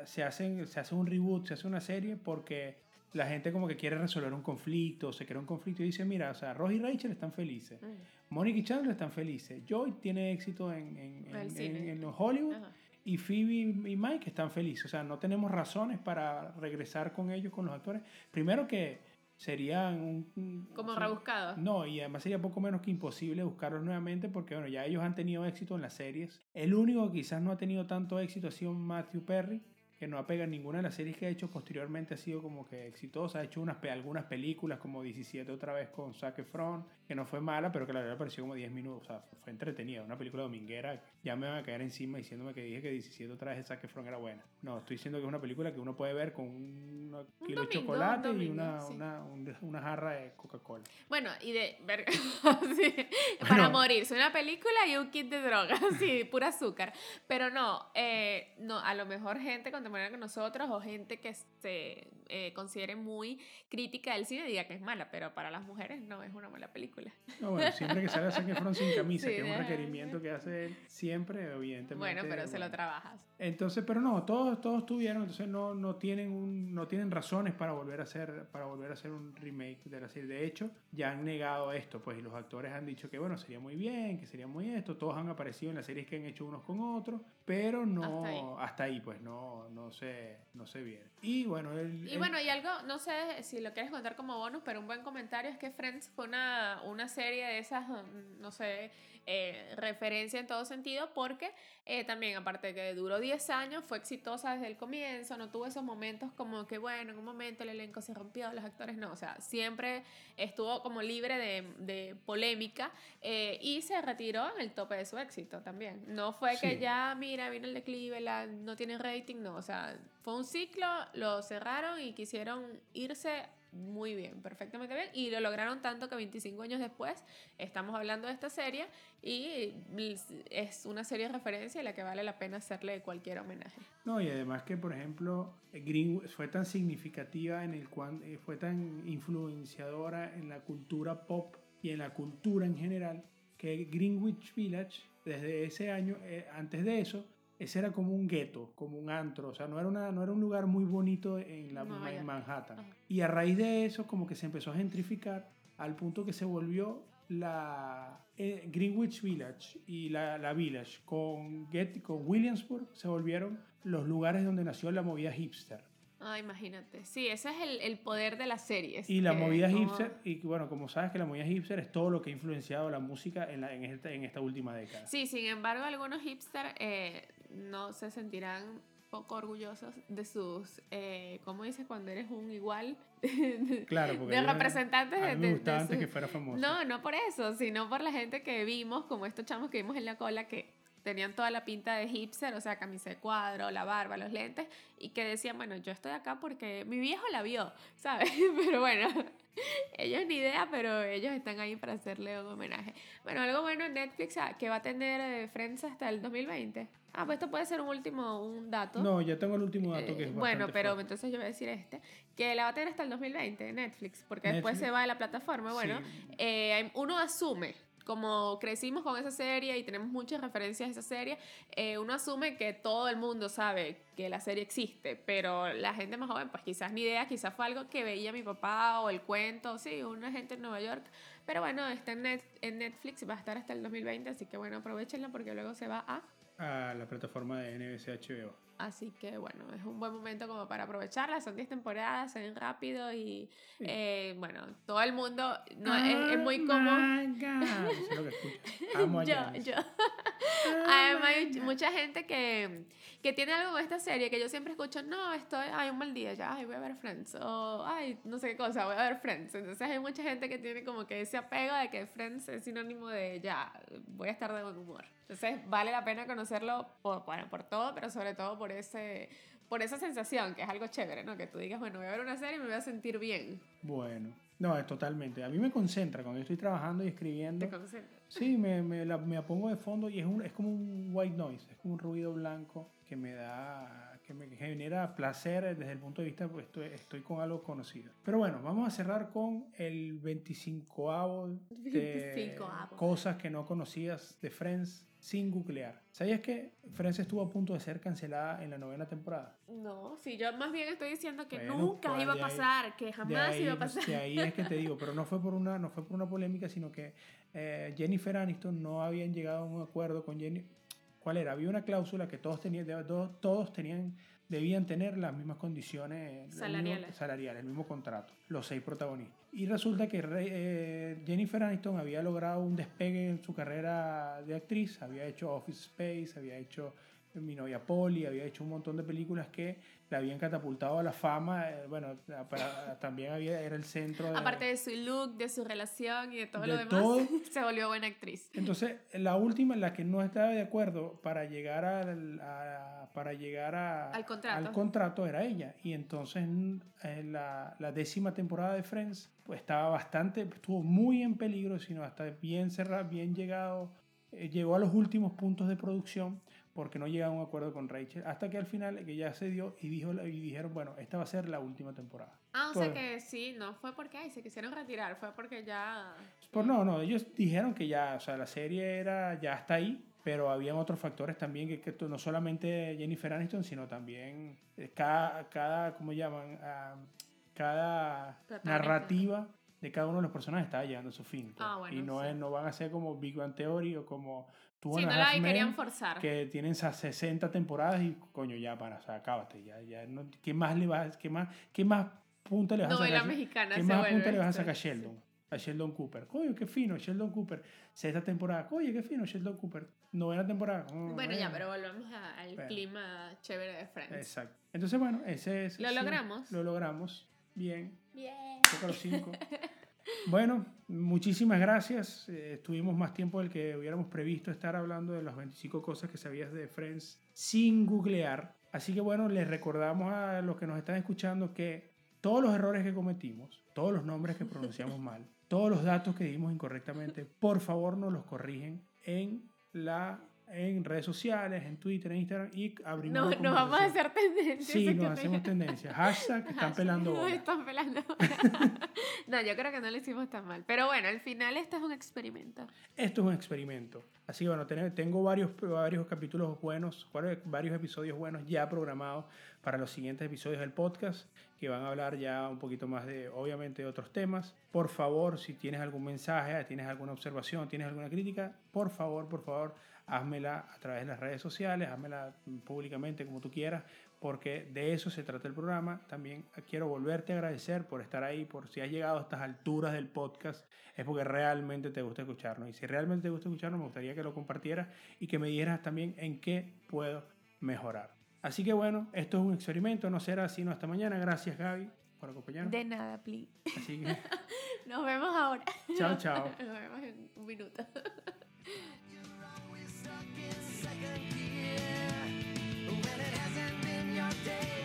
se, hacen, se hace un reboot, se hace una serie porque la gente como que quiere resolver un conflicto, se crea un conflicto y dice, mira, o sea, Ross y Rachel están felices, Mm, Mónica y Chandler están felices, Joy tiene éxito en, en, en- cine. en- en Hollywood ajá. y Phoebe y Mike están felices. O sea, no tenemos razones para regresar con ellos, con los actores. Primero que serían un... un- Como o sea, rebuscado. no, y además sería poco menos que imposible buscarlos nuevamente porque, bueno, ya ellos han tenido éxito en las series. El único que quizás no ha tenido tanto éxito ha sido Matthew Perry, que no ha pegado ninguna de las series que ha hecho posteriormente, ha sido como que exitosa. Ha hecho unas, algunas películas como 17 otra vez con Zac Efron, que no fue mala, pero que la verdad pareció como 10 minutos. O sea, fue entretenida. Una película dominguera. Ya me van a caer encima diciéndome que dije que 17 otra vez de Zac Efron era buena. No, estoy diciendo que es una película que uno puede ver con un Un kilo de chocolate un y una, sí. una, un- una jarra de Coca-Cola. Bueno, y de. ver- sí, para Bueno. morirse. Una película y un kit de droga. Sí, pura azúcar. Pero no, eh, no, a lo mejor gente contemporánea con nosotros o gente que se eh, considere muy crítica del cine diga que es mala, pero para las mujeres no es una mala película. No, bueno, siempre que salga Zac Efron sin camisa, Sí, que es un de- requerimiento que hace él siempre, evidentemente. Bueno, pero se lo bueno. trabajas. Entonces, pero no, todos, todos tuvieron, entonces no, no, tienen un, no tienen razones para volver, a hacer, para volver a hacer un remake de la serie. De hecho, ya han negado esto, pues, y los actores han dicho que, bueno, sería muy bien, que sería muy esto, todos han aparecido en las series que han hecho unos con otros, pero no, Hasta ahí. hasta ahí, pues, no, no se, no se viene. Y bueno, el, Y bueno, y algo, no sé si lo quieres contar como bonus, pero un buen comentario es que Friends fue una, una serie de esas, mm, no sé, eh, referencia en todo sentido, porque eh, también, aparte de que duró 10 años, fue exitosa desde el comienzo, no tuvo esos momentos como que, bueno, en un momento el elenco se rompió, los actores no, o sea, siempre estuvo como libre de, de polémica eh, y se retiró en el tope de su éxito también. No fue que Sí. ya, mira, vino el declive, la, no tiene rating, no, o sea, fue un ciclo, lo cerraron y quisieron irse muy bien, perfectamente bien, y lo lograron tanto que 25 años después estamos hablando de esta serie y es una serie de referencia a la que vale la pena hacerle cualquier homenaje. No, y además que, por ejemplo, Greenwood fue tan significativa en el cual eh, fue tan influenciadora en la cultura pop y en la cultura en general, que Greenwich Village, desde ese año, eh, antes de eso, ese era como un gueto, como un antro, o sea, no era, una, no era un lugar muy bonito en, la, Nueva en. Manhattan. Ajá. Y a raíz de eso, como que se empezó a gentrificar al punto que se volvió la eh, Greenwich Village y la, la Village con, Get, con Williamsburg se volvieron los lugares donde nació la movida hipster. Ah, imagínate. Sí, ese es el, el poder de las series. Y la movida no- hipster, y bueno, como sabes que la movida hipster es todo lo que ha influenciado la música en, la- en, esta, en esta última década. Sí, sin embargo, algunos hipsters eh, no se sentirán poco orgullosos de sus, eh, ¿cómo dices? Cuando eres un igual Claro, porque de representantes a de, mí me de- gustaba de antes que fuera famoso. No, no por eso, sino por la gente que vimos, como estos chamos que vimos en la cola, que tenían toda la pinta de hipster, o sea, camisa de cuadro, la barba, los lentes, y que decían, bueno, yo estoy acá porque mi viejo la vio, ¿sabes? Pero bueno, ellos ni idea, pero ellos están ahí para hacerle un homenaje. Bueno, algo bueno en Netflix ah, que va a tener eh, Friends hasta el 2020. Ah, pues esto puede ser un último, un dato. No, ya tengo el último dato que Eh, es bueno, bastante pero fuerte. entonces yo voy a decir este, que la va a tener hasta el 2020 Netflix, porque después Netflix. se va de la plataforma. Bueno, Sí. eh, uno asume, como crecimos con esa serie y tenemos muchas referencias a esa serie, eh, uno asume que todo el mundo sabe que la serie existe, pero la gente más joven, pues quizás ni idea, quizás fue algo que veía mi papá o el cuento, sí, una gente en Nueva York. Pero bueno, está en Netflix, va a estar hasta el 2020, así que bueno, aprovechenla porque luego se va a a la plataforma de NBC HBO. Así que bueno, es un buen momento como para aprovecharla. Son 10 temporadas, se ven rápido y Sí. eh, bueno, todo el mundo no, es, es muy común. Eso es escucho. Amo a Yo, yo. Oh Además, hay mucha gente que, que tiene algo con esta serie que yo siempre escucho, no, estoy, ay, un mal día, ya, ay, voy a ver Friends, o ay, no sé qué cosa, voy a ver Friends. Entonces hay mucha gente que tiene como que ese apego de que Friends es sinónimo de, ya, voy a estar de buen humor. Entonces vale la pena conocerlo por, bueno, por todo, pero sobre todo por ese, por esa sensación, que es algo chévere, ¿no? Que tú digas, bueno, voy a ver una serie y me voy a sentir bien. Bueno, no, es totalmente. A mí me concentra cuando yo estoy trabajando y escribiendo. ¿Te concentras? Sí, me, me, la, me pongo de fondo y es, un, es como un white noise, es como un ruido blanco que me da, que me genera placer desde el punto de vista, pues estoy, estoy con algo conocido. Pero bueno, vamos a cerrar con el 25avo de 25avo. cosas que no conocías de Friends sin googlear. ¿Sabías que Friends estuvo a punto de ser cancelada en la novena temporada? No, sí, yo más bien estoy diciendo que Bueno, nunca pues, iba a ahí- pasar, que jamás ahí, iba a pasar. de ahí es que te digo, pero no fue por una, no fue por una polémica, sino que eh, Jennifer Aniston no habían llegado a un acuerdo con Jenny. ¿Cuál era? Había una cláusula que todos tenían, todos tenían, debían tener las mismas condiciones el mismo- Salariales. salariales, el mismo contrato, los seis protagonistas. Y resulta que eh, Jennifer Aniston había logrado un despegue en su carrera de actriz, había hecho Office Space, había hecho Mi novia Polly, había hecho un montón de películas que la habían catapultado a la fama. eh, bueno, para- también había, era el centro de... Aparte de su look, de su relación y de todo De lo demás, todo. se volvió buena actriz. Entonces, la última en la que no estaba de acuerdo para llegar, al- a, para llegar a- Al contrato. al contrato era ella. Y entonces, en la, la décima temporada de Friends pues, estaba bastante, estuvo muy en peligro, sino hasta bien cerrado, bien llegado, eh, llegó a los últimos puntos de producción porque no llegaba a un acuerdo con Rachel, hasta que al final que ya se dio y, dijo, y dijeron, bueno, esta va a ser la última temporada. Ah, o sea que sí, no fue porque ay, se quisieron retirar, fue porque ya... Pues no, no, ellos dijeron que ya, o sea, la serie era, ya está ahí, pero habían otros factores también, que, que no solamente Jennifer Aniston, sino también eh, cada, cada ¿cómo llaman? Ah, cada narrativa de cada uno de los personajes estaba llegando a su fin. pues. Ah, bueno, y no, sí. es, no van a ser como Big Bang Theory o como Two Sí, no a la querían forzar. que tienen esas 60 temporadas y coño, ya para, o sea, acábate, ya, ya no, ¿qué más le vas, qué más, qué más punta le vas a Novela sacar? mexicana ¿Qué más punta le vas a sacar a Sheldon? A Sheldon Cooper. Coño, qué fino, Sheldon Cooper. Sexta temporada. Oye, qué fino, Sheldon Cooper. Novena temporada. mm, Bueno, ya, pero volvemos a- al Bueno. clima chévere de Friends. Exacto. Entonces, bueno, ese es. Lo sí, logramos. Lo logramos. Bien. Bien. Toca los cinco. bueno, muchísimas gracias. Eh, estuvimos más tiempo del que hubiéramos previsto estar hablando de las 25 cosas que sabías de Friends sin googlear. Así que bueno, les recordamos a los que nos están escuchando que todos los errores que cometimos, todos los nombres que pronunciamos mal, todos los datos que dimos incorrectamente, por favor nos los corrigen en la en redes sociales, en Twitter, en Instagram y abrimos No, nos vamos a hacer tendencia. Sí, nos que hacemos te- tendencia. Hashtag están Hashtag, pelando nos bola. están pelando no, yo creo que no lo hicimos tan mal. Pero bueno, al final este es un experimento. Esto es un experimento. Así que bueno, ten- tengo varios, varios capítulos buenos, varios episodios buenos ya programados para los siguientes episodios del podcast, que van a hablar ya un poquito más de, obviamente, de otros temas. Por favor, si tienes algún mensaje, tienes alguna observación, tienes alguna crítica, por favor, por favor, házmela a través de las redes sociales, házmela públicamente como tú quieras, porque de eso se trata el programa. También quiero volverte a agradecer por estar ahí, por si has llegado a estas alturas del podcast, es porque realmente te gusta escucharnos. Y si realmente te gusta escucharnos, me gustaría que lo compartieras y que me dieras también en qué puedo mejorar. Así que bueno, esto es un experimento, no será sino hasta mañana. Gracias Gaby por acompañarnos. De nada, please. Así que Nos vemos ahora. chao, chao. Nos vemos en un minuto. day.